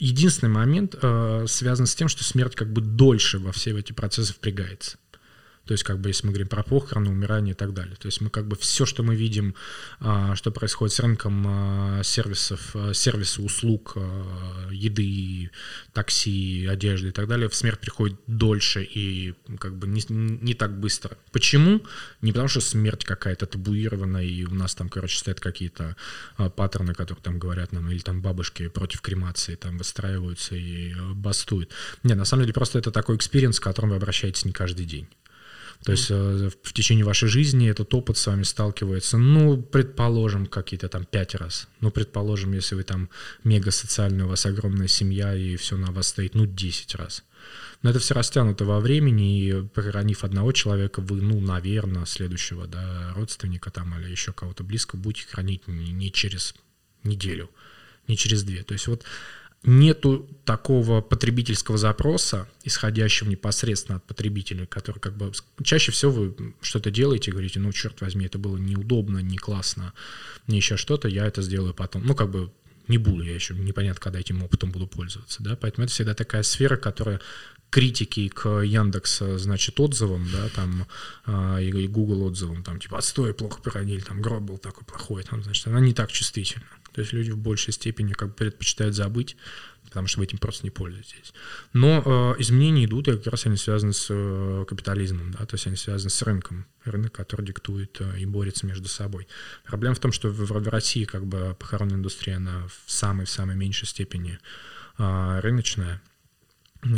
A: Единственный момент э, связан с тем, что смерть как бы дольше во все эти процессы впрягается. То есть, как бы, если мы говорим про похороны, умирание и так далее. То есть, мы как бы все, что мы видим, а, что происходит с рынком а, сервисов, а, сервисы, услуг, еды, такси, одежды и так далее, в смерть приходит дольше и как бы не, не так быстро. Почему? Не потому, что смерть какая-то табуирована, и у нас там, короче, стоят какие-то паттерны, которые там говорят нам, или там бабушки против кремации там выстраиваются и бастуют. Не, на самом деле просто это такой experience, к которому вы обращаетесь не каждый день. То есть э, в течение вашей жизни этот опыт с вами сталкивается, ну, предположим, какие-то там пять раз. Ну, предположим, если вы там мега социальный, у вас огромная семья и все на вас стоит, ну, 10 раз. Но это все растянуто во времени, и похоронив одного человека, вы, ну, наверное, следующего, да, родственника там или еще кого-то близко будете хранить не, не через неделю, не через две. То есть вот нету такого потребительского запроса, исходящего непосредственно от потребителя, который как бы... Чаще всего вы что-то делаете говорите, ну, черт возьми, это было неудобно, не классно, не еще что-то, я это сделаю потом. Ну, как бы не буду, я еще непонятно, когда этим опытом буду пользоваться, да, поэтому это всегда такая сфера, которая критики к Яндекс, значит, отзывам, да, там, э, и Google отзывам, там, типа, отстой, плохо похоронили, там, гроб был такой плохой, там, значит, она не так чувствительна. То есть люди в большей степени как бы предпочитают забыть, потому что вы этим просто не пользуетесь. Но э, изменения идут, и как раз они связаны с э, капитализмом, да, то есть они связаны с рынком, рынок, который диктует э, и борется между собой. Проблема в том, что в, в России как бы похоронная индустрия, она в самой-самой меньшей степени э, рыночная,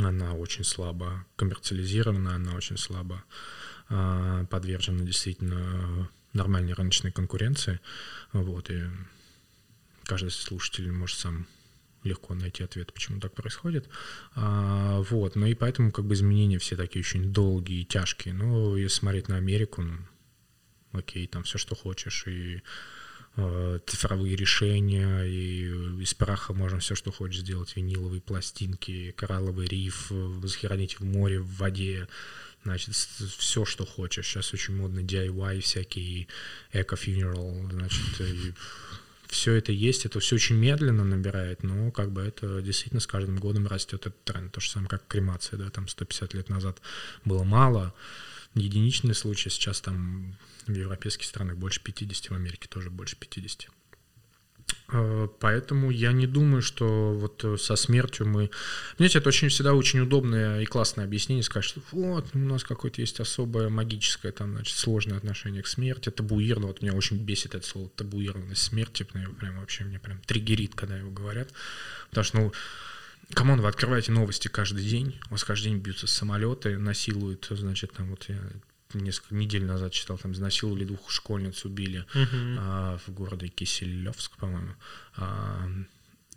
A: она очень слабо коммерциализирована, она очень слабо э, подвержена действительно нормальной рыночной конкуренции. Вот, и каждый слушатель может сам легко найти ответ, почему так происходит. А, вот, ну и поэтому как бы изменения все такие очень долгие и тяжкие. Но если смотреть на Америку, ну, окей, там все, что хочешь, и цифровые решения, и из праха можно все, что хочешь сделать, виниловые пластинки, коралловый риф, захоронить в море, в воде, значит, все, что хочешь. Сейчас очень модно DIY всякие, эко-funeral, значит, и все это есть, это все очень медленно набирает, но как бы это действительно с каждым годом растет этот тренд. То же самое, как кремация, да, там 150 лет назад было мало, единичный случай, сейчас там в европейских странах больше 50, в Америке тоже больше 50. Э, поэтому я не думаю, что вот э, со смертью мы... Знаете, это очень всегда очень удобное и классное объяснение, сказать, что вот у нас какое-то есть особое магическое, там, значит, сложное отношение к смерти, табуировано. Вот меня очень бесит это слово табуированность смерти, прям, прям вообще мне прям триггерит, когда его говорят. Потому что, ну, come on, вы открываете новости каждый день, у вас каждый день бьются самолеты, насилуют, значит, там вот я несколько недель назад читал, там изнасиловали двух школьниц, убили uh-huh. а, в городе Киселевск, по-моему. А,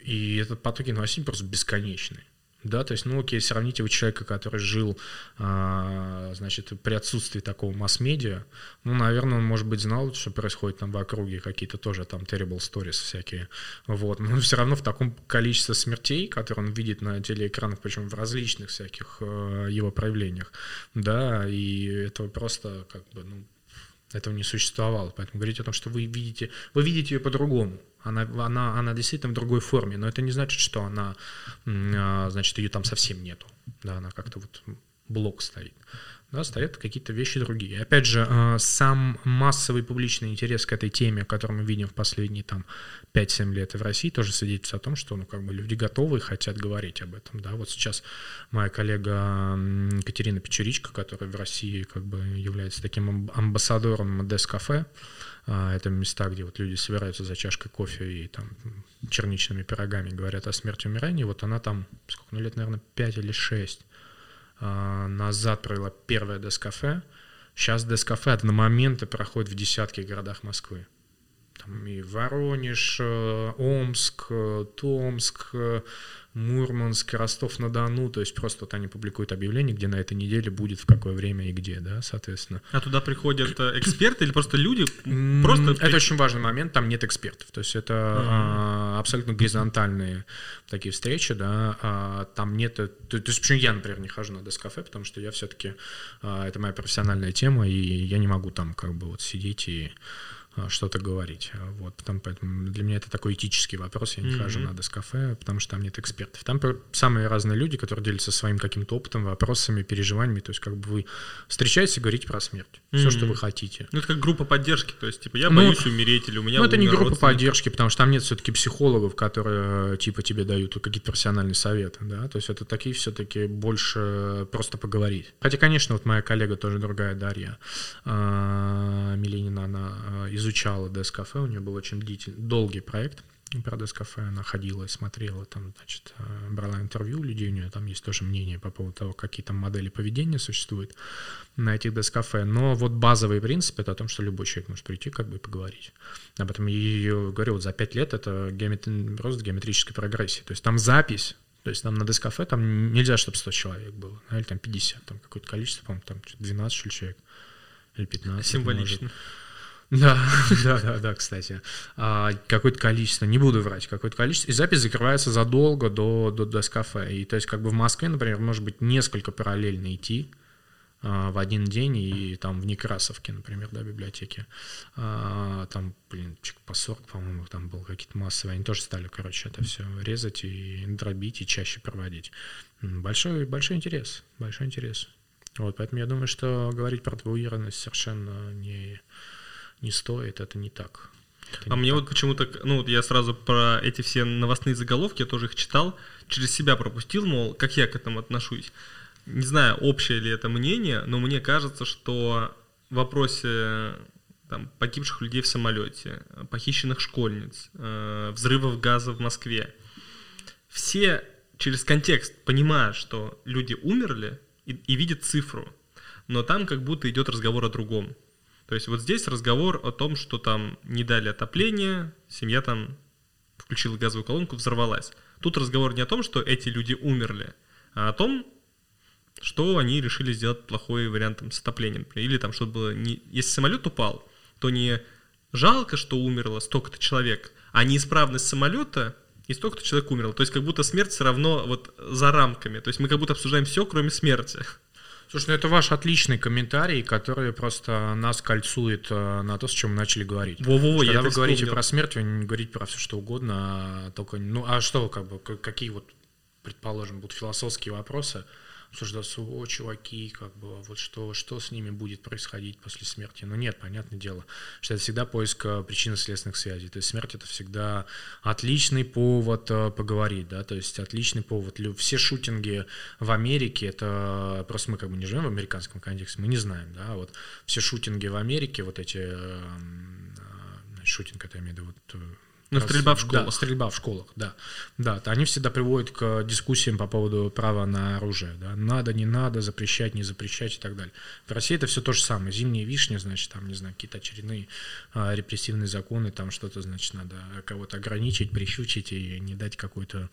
A: и этот потоки новостей просто бесконечный. Да, то есть, ну окей, сравните вы человека, который жил, а, значит, при отсутствии такого масс-медиа, ну, наверное, он, может быть, знал, что происходит там в округе, какие-то тоже там terrible stories всякие, вот, но все равно в таком количестве смертей, которые он видит на телеэкранах, причем в различных всяких э, его проявлениях, да, и это просто, как бы, ну, этого не существовало. Поэтому говорить о том, что вы видите, вы видите ее по-другому. Она, она, она действительно в другой форме, но это не значит, что она, а, значит, ее там совсем нету. Да, она как-то вот блок стоит да, стоят какие-то вещи другие. И опять же, э, сам массовый публичный интерес к этой теме, который мы видим в последние там 5-7 лет в России, тоже свидетельствует о том, что ну, как бы люди готовы и хотят говорить об этом. Да. Вот сейчас моя коллега Катерина Печеричка, которая в России как бы является таким амбассадором Дес-кафе, а, это места, где вот люди собираются за чашкой кофе и там черничными пирогами говорят о смерти и умирании. Вот она там, сколько, ну лет, наверное, 5 или 6 а, назад провела первое Дескафе. Сейчас Дескафе одномоментно проходит в десятки городах Москвы. Там и Воронеж, э, Омск, э, Томск, э, Мурманск, Ростов-на-Дону, то есть просто вот они публикуют объявление, где на этой неделе будет, в какое время и где, да, соответственно.
B: А туда приходят э, эксперты или просто люди?
A: Просто... Это очень важный момент, там нет экспертов, то есть это а, абсолютно горизонтальные такие встречи, да, а, там нет, то, то есть почему я, например, не хожу на Дескафе, потому что я все-таки, а, это моя профессиональная тема, и я не могу там как бы вот сидеть и что-то говорить. Вот, потому, поэтому для меня это такой этический вопрос. Я не mm-hmm. хожу на дескафе, потому что там нет экспертов. Там самые разные люди, которые делятся своим каким-то опытом, вопросами, переживаниями. То есть как бы вы встречаетесь и говорите про смерть. Mm-hmm. Все, что вы хотите.
B: Ну, это как группа поддержки. То есть, типа, я ну, боюсь умереть или у меня
A: Ну, это не группа поддержки, потому что там нет все-таки психологов, которые, типа, тебе дают какие-то профессиональные советы, да. То есть это такие все-таки больше просто поговорить. Хотя, конечно, вот моя коллега тоже другая, Дарья а, Миленина, она из изучала Дескафе, у нее был очень длительный, долгий проект про Дескафе, она ходила и смотрела, там, значит, э, брала интервью у людей, у нее там есть тоже мнение по поводу того, какие там модели поведения существуют на этих Дескафе, но вот базовый принцип это о том, что любой человек может прийти как бы и поговорить. Об этом я ее говорю, вот за пять лет это геометри... рост геометрической прогрессии, то есть там запись то есть там на Дескафе там нельзя, чтобы 100 человек было, или там 50, там какое-то количество, по-моему, там 12 что ли, человек, или 15.
B: Символично.
A: Может. Да, да, да, да, кстати. А, какое-то количество, не буду врать, какое-то количество. И запись закрывается задолго до, до, до кафе. И то есть как бы в Москве, например, может быть несколько параллельно идти а, в один день и там в Некрасовке, например, да, библиотеке. А, там, блин, по 40, по-моему, там был какие-то массовые. Они тоже стали, короче, это все резать и дробить и чаще проводить. Большой, большой интерес, большой интерес. Вот, поэтому я думаю, что говорить про твою совершенно не не стоит, это не так.
B: Это а не мне так. вот почему-то, ну вот я сразу про эти все новостные заголовки, я тоже их читал, через себя пропустил, мол, как я к этому отношусь. Не знаю, общее ли это мнение, но мне кажется, что в вопросе там, погибших людей в самолете, похищенных школьниц, э, взрывов газа в Москве, все через контекст понимают, что люди умерли и, и видят цифру, но там как будто идет разговор о другом. То есть вот здесь разговор о том, что там не дали отопление, семья там включила газовую колонку, взорвалась. Тут разговор не о том, что эти люди умерли, а о том, что они решили сделать плохой вариант там, с отоплением. Или там что-то было... Не... Если самолет упал, то не жалко, что умерло столько-то человек, а неисправность самолета и столько-то человек умерло. То есть как будто смерть все равно вот за рамками. То есть мы как будто обсуждаем все, кроме смерти.
A: Слушай, ну это ваш отличный комментарий, который просто нас кольцует э, на то, с чем мы начали говорить.
B: Во-во-во,
A: Когда вы говорите про смерть, вы не говорите про все что угодно, а только, ну а что, как бы, какие вот, предположим, будут философские вопросы, обсуждаться, о, чуваки, как бы, вот что, что с ними будет происходить после смерти. Но нет, понятное дело, что это всегда поиск э, причинно-следственных связей. То есть смерть это всегда отличный повод э, поговорить, да, то есть отличный повод. Все шутинги в Америке, это просто мы как бы не живем в американском контексте, мы не знаем, да, вот все шутинги в Америке, вот эти шутинг, это я имею в виду, вот
B: ну, стрельба в школах.
A: Да, стрельба в школах, да. Да, они всегда приводят к дискуссиям по поводу права на оружие. Да. Надо, не надо, запрещать, не запрещать и так далее. В России это все то же самое. Зимние вишни, значит, там, не знаю, какие-то очередные а, репрессивные законы, там что-то, значит, надо кого-то ограничить, прищучить и не дать какой-то,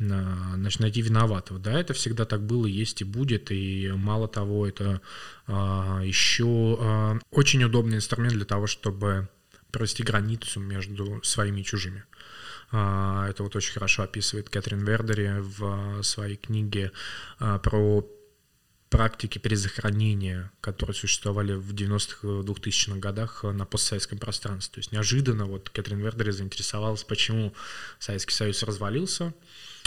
A: а, значит, найти виноватого. Да, это всегда так было, есть и будет. И мало того, это а, еще а, очень удобный инструмент для того, чтобы провести границу между своими и чужими. А, это вот очень хорошо описывает Кэтрин Вердери в своей книге а, про практики перезахоронения, которые существовали в 90-х, 2000-х годах на постсоветском пространстве. То есть неожиданно вот Кэтрин Вердери заинтересовалась, почему Советский Союз развалился,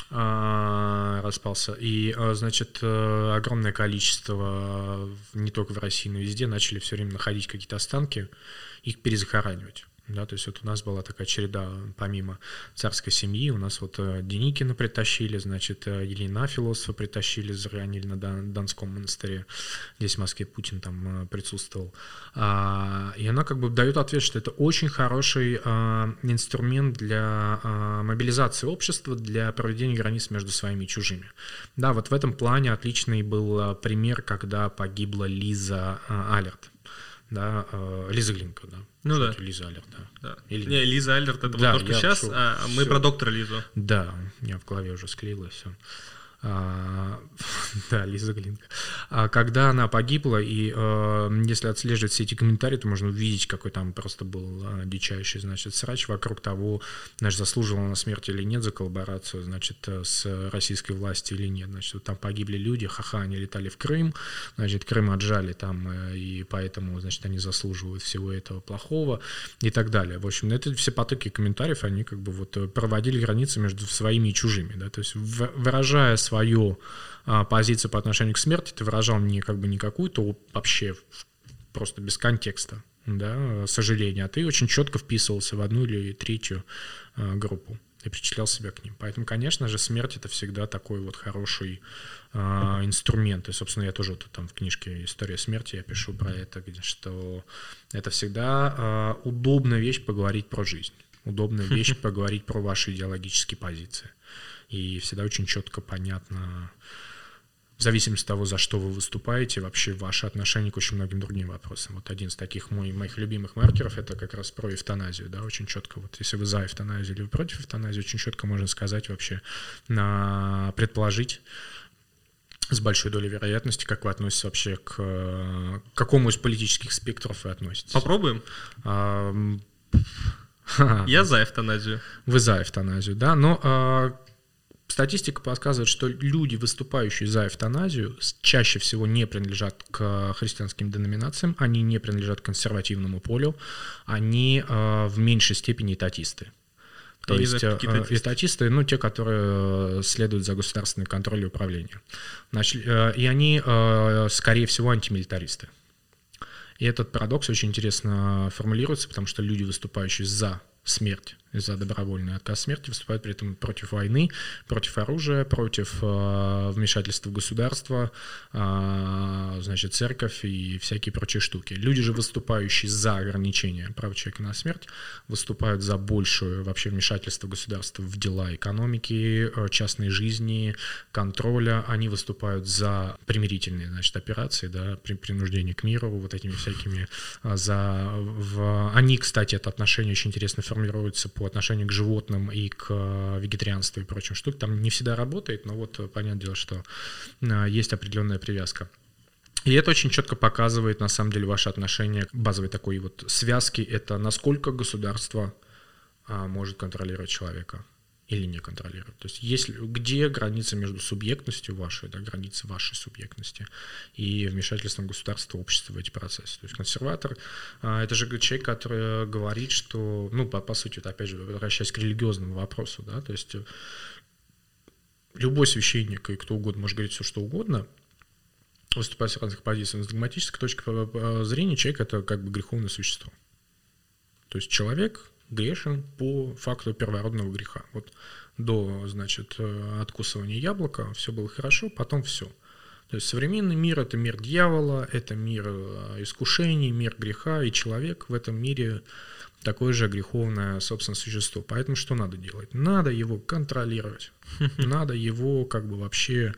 A: а, распался. И, значит, э, огромное количество, не только в России, но и везде, начали все время находить какие-то останки, их перезахоранивать. Да, то есть вот у нас была такая череда, помимо царской семьи, у нас вот э, Деникина притащили, значит, э, Елена философа притащили, захоронили на Донском монастыре. Здесь в Москве Путин там э, присутствовал. А, и она как бы дает ответ, что это очень хороший а, инструмент для а, мобилизации общества, для проведения границ между своими и чужими. Да, вот в этом плане отличный был пример, когда погибла Лиза Алерт да, э, Лиза Глинка, да.
B: Ну да.
A: Лиза Алерт, да.
B: да. Или... Не, Лиза Алерт это да, вот то, что сейчас, шел, а мы все. про доктора Лизу.
A: Да, у меня в голове уже склеилось все. А, да, Лиза Глинка. А когда она погибла, и э, если отслеживать все эти комментарии, то можно увидеть, какой там просто был э, дичайший, значит, срач вокруг того, значит, заслуживала она смерти или нет за коллаборацию, значит, э, с российской властью или нет. Значит, вот там погибли люди, ха-ха, они летали в Крым, значит, Крым отжали там, э, и поэтому, значит, они заслуживают всего этого плохого и так далее. В общем, это все потоки комментариев, они как бы вот э, проводили границы между своими и чужими, да, то есть выражая свою а, позицию по отношению к смерти, ты выражал не как бы не какую-то вообще просто без контекста, да, сожаления, а ты очень четко вписывался в одну или третью а, группу и причислял себя к ним. Поэтому, конечно же, смерть это всегда такой вот хороший э, инструмент. И, собственно, я тоже тут там в книжке «История смерти» я пишу про это, что это всегда э, удобная вещь поговорить про жизнь, удобная вещь поговорить про ваши идеологические позиции и всегда очень четко понятно, в зависимости от того, за что вы выступаете, вообще ваше отношение к очень многим другим вопросам. Вот один из таких мой, моих любимых маркеров — это как раз про эвтаназию, да, очень четко. Вот если вы за эвтаназию или вы против эвтаназии, очень четко можно сказать вообще, на, предположить, с большой долей вероятности, как вы относитесь вообще к, к какому из политических спектров вы относитесь.
B: Попробуем. А, Я за эвтаназию.
A: Вы за эвтаназию, да. Но а, Статистика показывает, что люди, выступающие за эвтаназию, чаще всего не принадлежат к христианским деноминациям, они не принадлежат к консервативному полю, они э, в меньшей степени этатисты. То и есть э, этатисты, ну, те, которые следуют за государственный контроль и управление. Значит, э, и они, э, скорее всего, антимилитаристы. И этот парадокс очень интересно формулируется, потому что люди, выступающие за смерть за добровольный отказ смерти, выступают при этом против войны, против оружия, против э, вмешательства в государство, э, значит, церковь и всякие прочие штуки. Люди же, выступающие за ограничение права человека на смерть, выступают за большее вообще вмешательство государства в дела экономики, э, частной жизни, контроля. Они выступают за примирительные, значит, операции, да, при принуждении к миру, вот этими всякими, э, за... В... Они, кстати, это отношение очень интересно формируется по отношению к животным и к э, вегетарианству и прочим штукам. Там не всегда работает, но вот э, понятное дело, что э, есть определенная привязка. И это очень четко показывает, на самом деле, ваше отношение к базовой такой вот связке. Это насколько государство может контролировать человека или не контролирует. То есть есть, где граница между субъектностью вашей, да, граница вашей субъектности и вмешательством государства, общества в эти процессы. То есть консерватор а, — это же человек, который говорит, что, ну, по, по сути, это, опять же, возвращаясь к религиозному вопросу, да, то есть любой священник и кто угодно может говорить все, что угодно, выступать с разных позиций. С догматической точки зрения человек — это как бы греховное существо. То есть человек грешен по факту первородного греха. Вот до, значит, э, откусывания яблока все было хорошо, потом все. То есть современный мир — это мир дьявола, это мир э, искушений, мир греха, и человек в этом мире такое же греховное, собственно, существо. Поэтому что надо делать? Надо его контролировать. Надо его как бы вообще...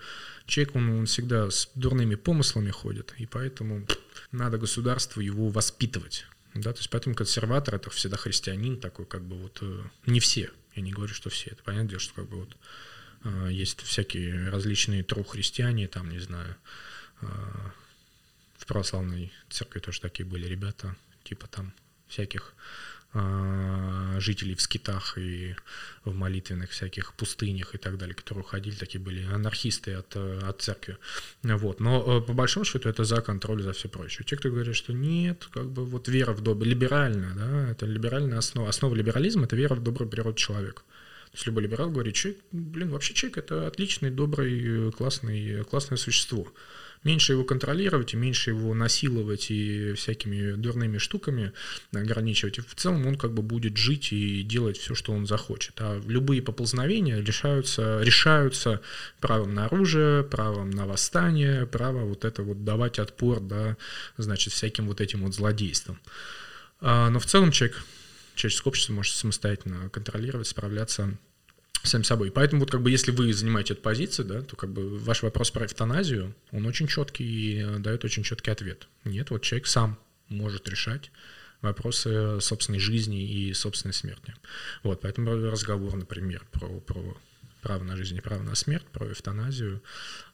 A: Человек, он, он всегда с дурными помыслами ходит, и поэтому надо государству его воспитывать. Да, то есть поэтому консерватор это всегда христианин такой, как бы вот э, не все. Я не говорю, что все. Это понятно, что как бы вот э, есть всякие различные тру-христиане, там, не знаю, э, в православной церкви тоже такие были ребята, типа там всяких жителей в скитах и в молитвенных всяких пустынях и так далее, которые уходили, такие были анархисты от, от церкви. Вот. Но э, по большому счету это за контроль, за все прочее. Те, кто говорят, что нет, как бы вот вера в доброе, либеральная, да, это либеральная основа. Основа либерализма — это вера в добрую природу человека. То есть любой либерал говорит, человек, блин, вообще человек — это отличный, добрый, классный, классное существо меньше его контролировать и меньше его насиловать и всякими дурными штуками ограничивать. И в целом он как бы будет жить и делать все, что он захочет. А любые поползновения решаются, решаются правом на оружие, правом на восстание, право вот это вот давать отпор, да, значит, всяким вот этим вот злодействам. А, но в целом человек, человеческое общество может самостоятельно контролировать, справляться сами собой. Поэтому вот как бы если вы занимаете эту позицию, да, то как бы ваш вопрос про эвтаназию, он очень четкий и э, дает очень четкий ответ. Нет, вот человек сам может решать вопросы собственной жизни и собственной смерти. Вот, поэтому разговор, например, про, про право на жизнь и право на смерть, про эвтаназию,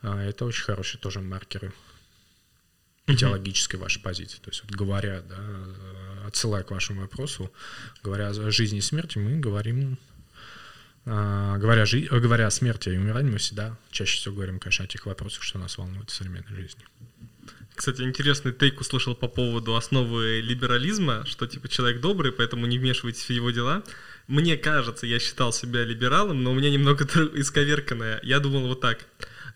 A: а, это очень хорошие тоже маркеры идеологической вашей позиции. То есть, вот говоря, да, э, отсылая к вашему вопросу, говоря о жизни и смерти, мы говорим говоря, жи- говоря о смерти и умирании, мы всегда чаще всего говорим, конечно, о тех вопросах, что нас волнует в современной жизни.
B: Кстати, интересный тейк услышал по поводу основы либерализма, что типа человек добрый, поэтому не вмешивайтесь в его дела. Мне кажется, я считал себя либералом, но у меня немного исковерканное. Я думал вот так.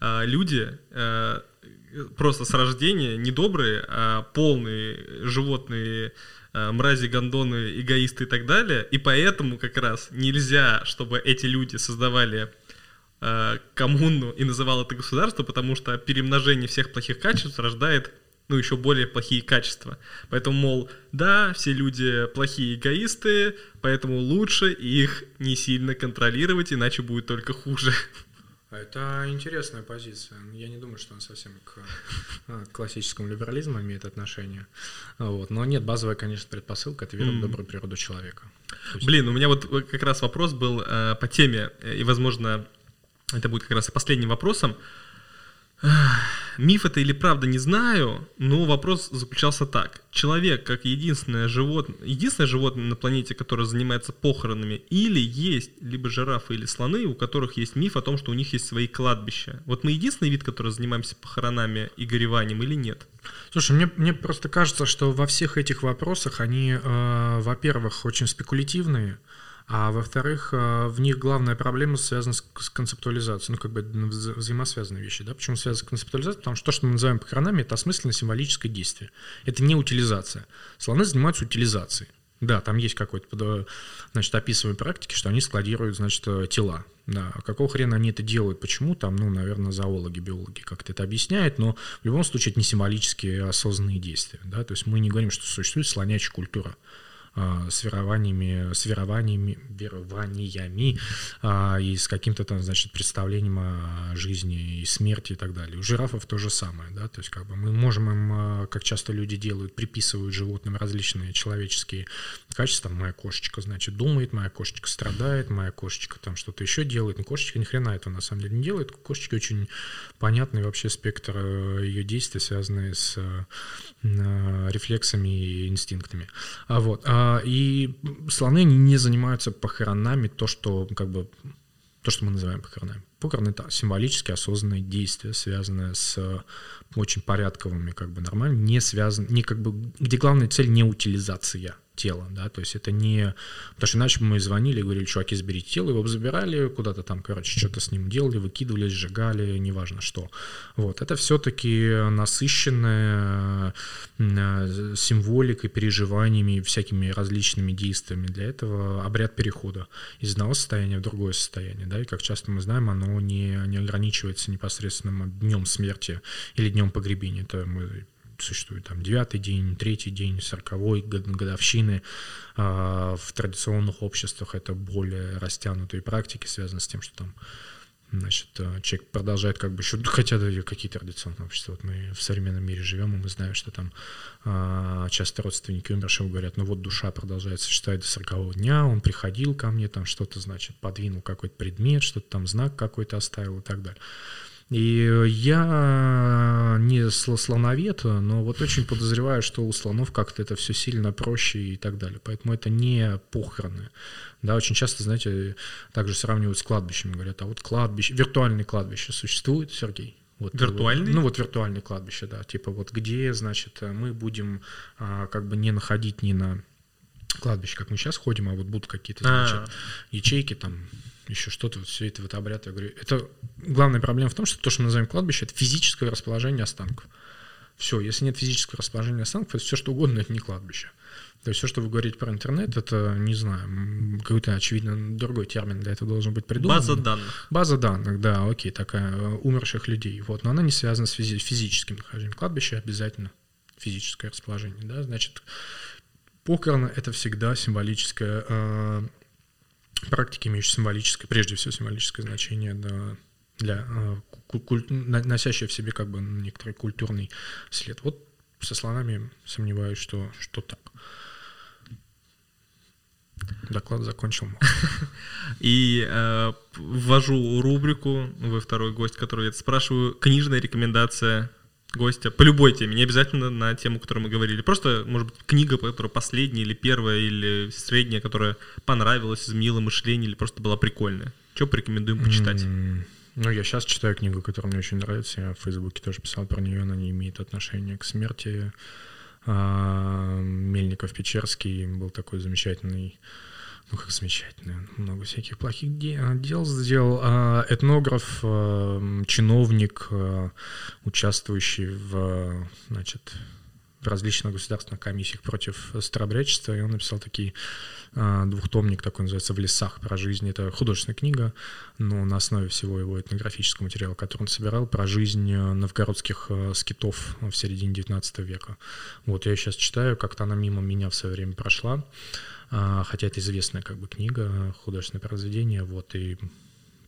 B: А, люди а, просто с рождения недобрые, а полные животные Э, мрази, гондоны, эгоисты и так далее. И поэтому как раз нельзя, чтобы эти люди создавали э, коммуну и называл это государство, потому что перемножение всех плохих качеств рождает ну, еще более плохие качества. Поэтому, мол, да, все люди плохие эгоисты, поэтому лучше их не сильно контролировать, иначе будет только хуже.
A: А это интересная позиция. Я не думаю, что она совсем к, а, к классическому либерализму имеет отношение. Вот. Но нет, базовая, конечно, предпосылка — это вера mm. в добрую природу человека.
B: Есть... Блин, у меня вот как раз вопрос был э, по теме, и, возможно, это будет как раз и последним вопросом. Миф это или правда, не знаю, но вопрос заключался так. Человек как единственное животное, единственное животное на планете, которое занимается похоронами, или есть либо жирафы или слоны, у которых есть миф о том, что у них есть свои кладбища. Вот мы единственный вид, который занимаемся похоронами и гореванием или нет?
A: Слушай, мне, мне просто кажется, что во всех этих вопросах они, э, во-первых, очень спекулятивные, а во-вторых, э, в них главная проблема связана с концептуализацией, ну, как бы вза взаимосвязанные вещи. Да? Почему связана с концептуализацией? Потому что то, что мы называем похоронами, это осмысленно-символическое действие. Это не утилизация. Слоны занимаются утилизацией. Да, там есть какой-то, значит, описываемые практики, что они складируют, значит, э, тела. Да, а какого хрена они это делают, почему, там, ну, наверное, зоологи, биологи как-то это объясняют, но в любом случае это не символические осознанные действия, да, то есть мы не говорим, что существует слонячая культура. А, с верованиями, с верованиями, верованиями и с каким-то там, значит, представлением о жизни и смерти и так далее. У жирафов то же самое, да, то есть как бы мы можем им, а, как часто люди делают, приписывают животным различные человеческие качества. Моя кошечка, значит, думает, моя кошечка страдает, моя кошечка там что-то еще делает. Но кошечка ни хрена этого на самом деле не делает. Кошечки очень понятный вообще спектр э, ее действий, связанные с э, рефлексами и инстинктами. А вот. А, и слоны не занимаются похоронами, то, что как бы то, что мы называем похоронами. Похороны — это символически осознанное действие, связанное с очень порядковыми, как бы нормально, не связан, не как бы, где главная цель не утилизация тело, да, то есть это не... Потому что иначе мы звонили и говорили, чуваки, заберите тело, его забирали куда-то там, короче, что-то с ним делали, выкидывали, сжигали, неважно что. Вот, это все-таки насыщенная э, символикой, переживаниями, всякими различными действиями. Для этого обряд перехода из одного состояния в другое состояние, да, и как часто мы знаем, оно не, не ограничивается непосредственно днем смерти или днем погребения. Это мы существует там девятый день, третий день, сороковой годовщины. А, в традиционных обществах это более растянутые практики, связаны с тем, что там значит, а, человек продолжает как бы еще, хотя да, какие традиционные общества, вот мы в современном мире живем, и мы знаем, что там а, часто родственники умершего говорят, ну вот душа продолжает существовать до 40 дня, он приходил ко мне, там что-то, значит, подвинул какой-то предмет, что-то там знак какой-то оставил и так далее. И я не слоновед, но вот очень подозреваю, что у слонов как-то это все сильно проще и так далее. Поэтому это не похороны. Да, очень часто, знаете, также сравнивают с кладбищами. Говорят, а вот кладбище, виртуальное кладбище существует, Сергей?
B: Вот, виртуальный?
A: Ну, вот виртуальное кладбище, да. Типа вот где, значит, мы будем а, как бы не находить ни на кладбище, как мы сейчас ходим, а вот будут какие-то, значит, А-а-а. ячейки там еще что-то, вот все это вот обряд, я говорю, это главная проблема в том, что то, что мы называем кладбище, это физическое расположение останков. Все, если нет физического расположения останков, это все что угодно, это не кладбище. То есть все, что вы говорите про интернет, это, не знаю, какой-то, очевидно, другой термин для этого должен быть придуман.
B: База данных.
A: База данных, да, окей, такая, э, умерших людей. Вот, но она не связана с физи- физическим нахождением. Кладбище обязательно физическое расположение, да, значит, похороны — это всегда символическое э, практики, имеющие символическое, прежде всего символическое значение да, для э, куль, носящее в себе как бы некоторый культурный след. Вот со слонами сомневаюсь, что, что так. Доклад закончил.
B: И э, ввожу рубрику, вы второй гость, который я спрашиваю, книжная рекомендация гостя по любой теме, не обязательно на тему, о которой мы говорили. Просто, может быть, книга, которая последняя или первая, или средняя, которая понравилась, изменила мышление или просто была прикольная. Что порекомендуем почитать? Mm-hmm.
A: Ну, я сейчас читаю книгу, которая мне очень нравится. Я в Фейсбуке тоже писал про нее. Она не имеет отношения к смерти. А, Мельников Печерский был такой замечательный ну как замечательно, много всяких плохих дел сделал. А, этнограф, а, чиновник, а, участвующий в, значит, в различных государственных комиссиях против старобрячества, и он написал такие двухтомник, такой называется «В лесах про жизнь». Это художественная книга, но на основе всего его этнографического материала, который он собирал, про жизнь новгородских скитов в середине XIX века. Вот я сейчас читаю, как-то она мимо меня в свое время прошла. А, хотя это известная как бы книга, художественное произведение, вот, и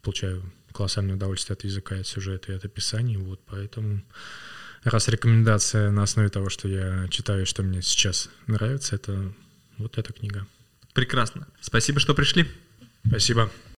A: получаю колоссальное удовольствие от языка, от сюжета и от описаний, вот, поэтому раз рекомендация на основе того, что я читаю, что мне сейчас нравится, это вот эта книга.
B: Прекрасно. Спасибо, что пришли.
A: Спасибо.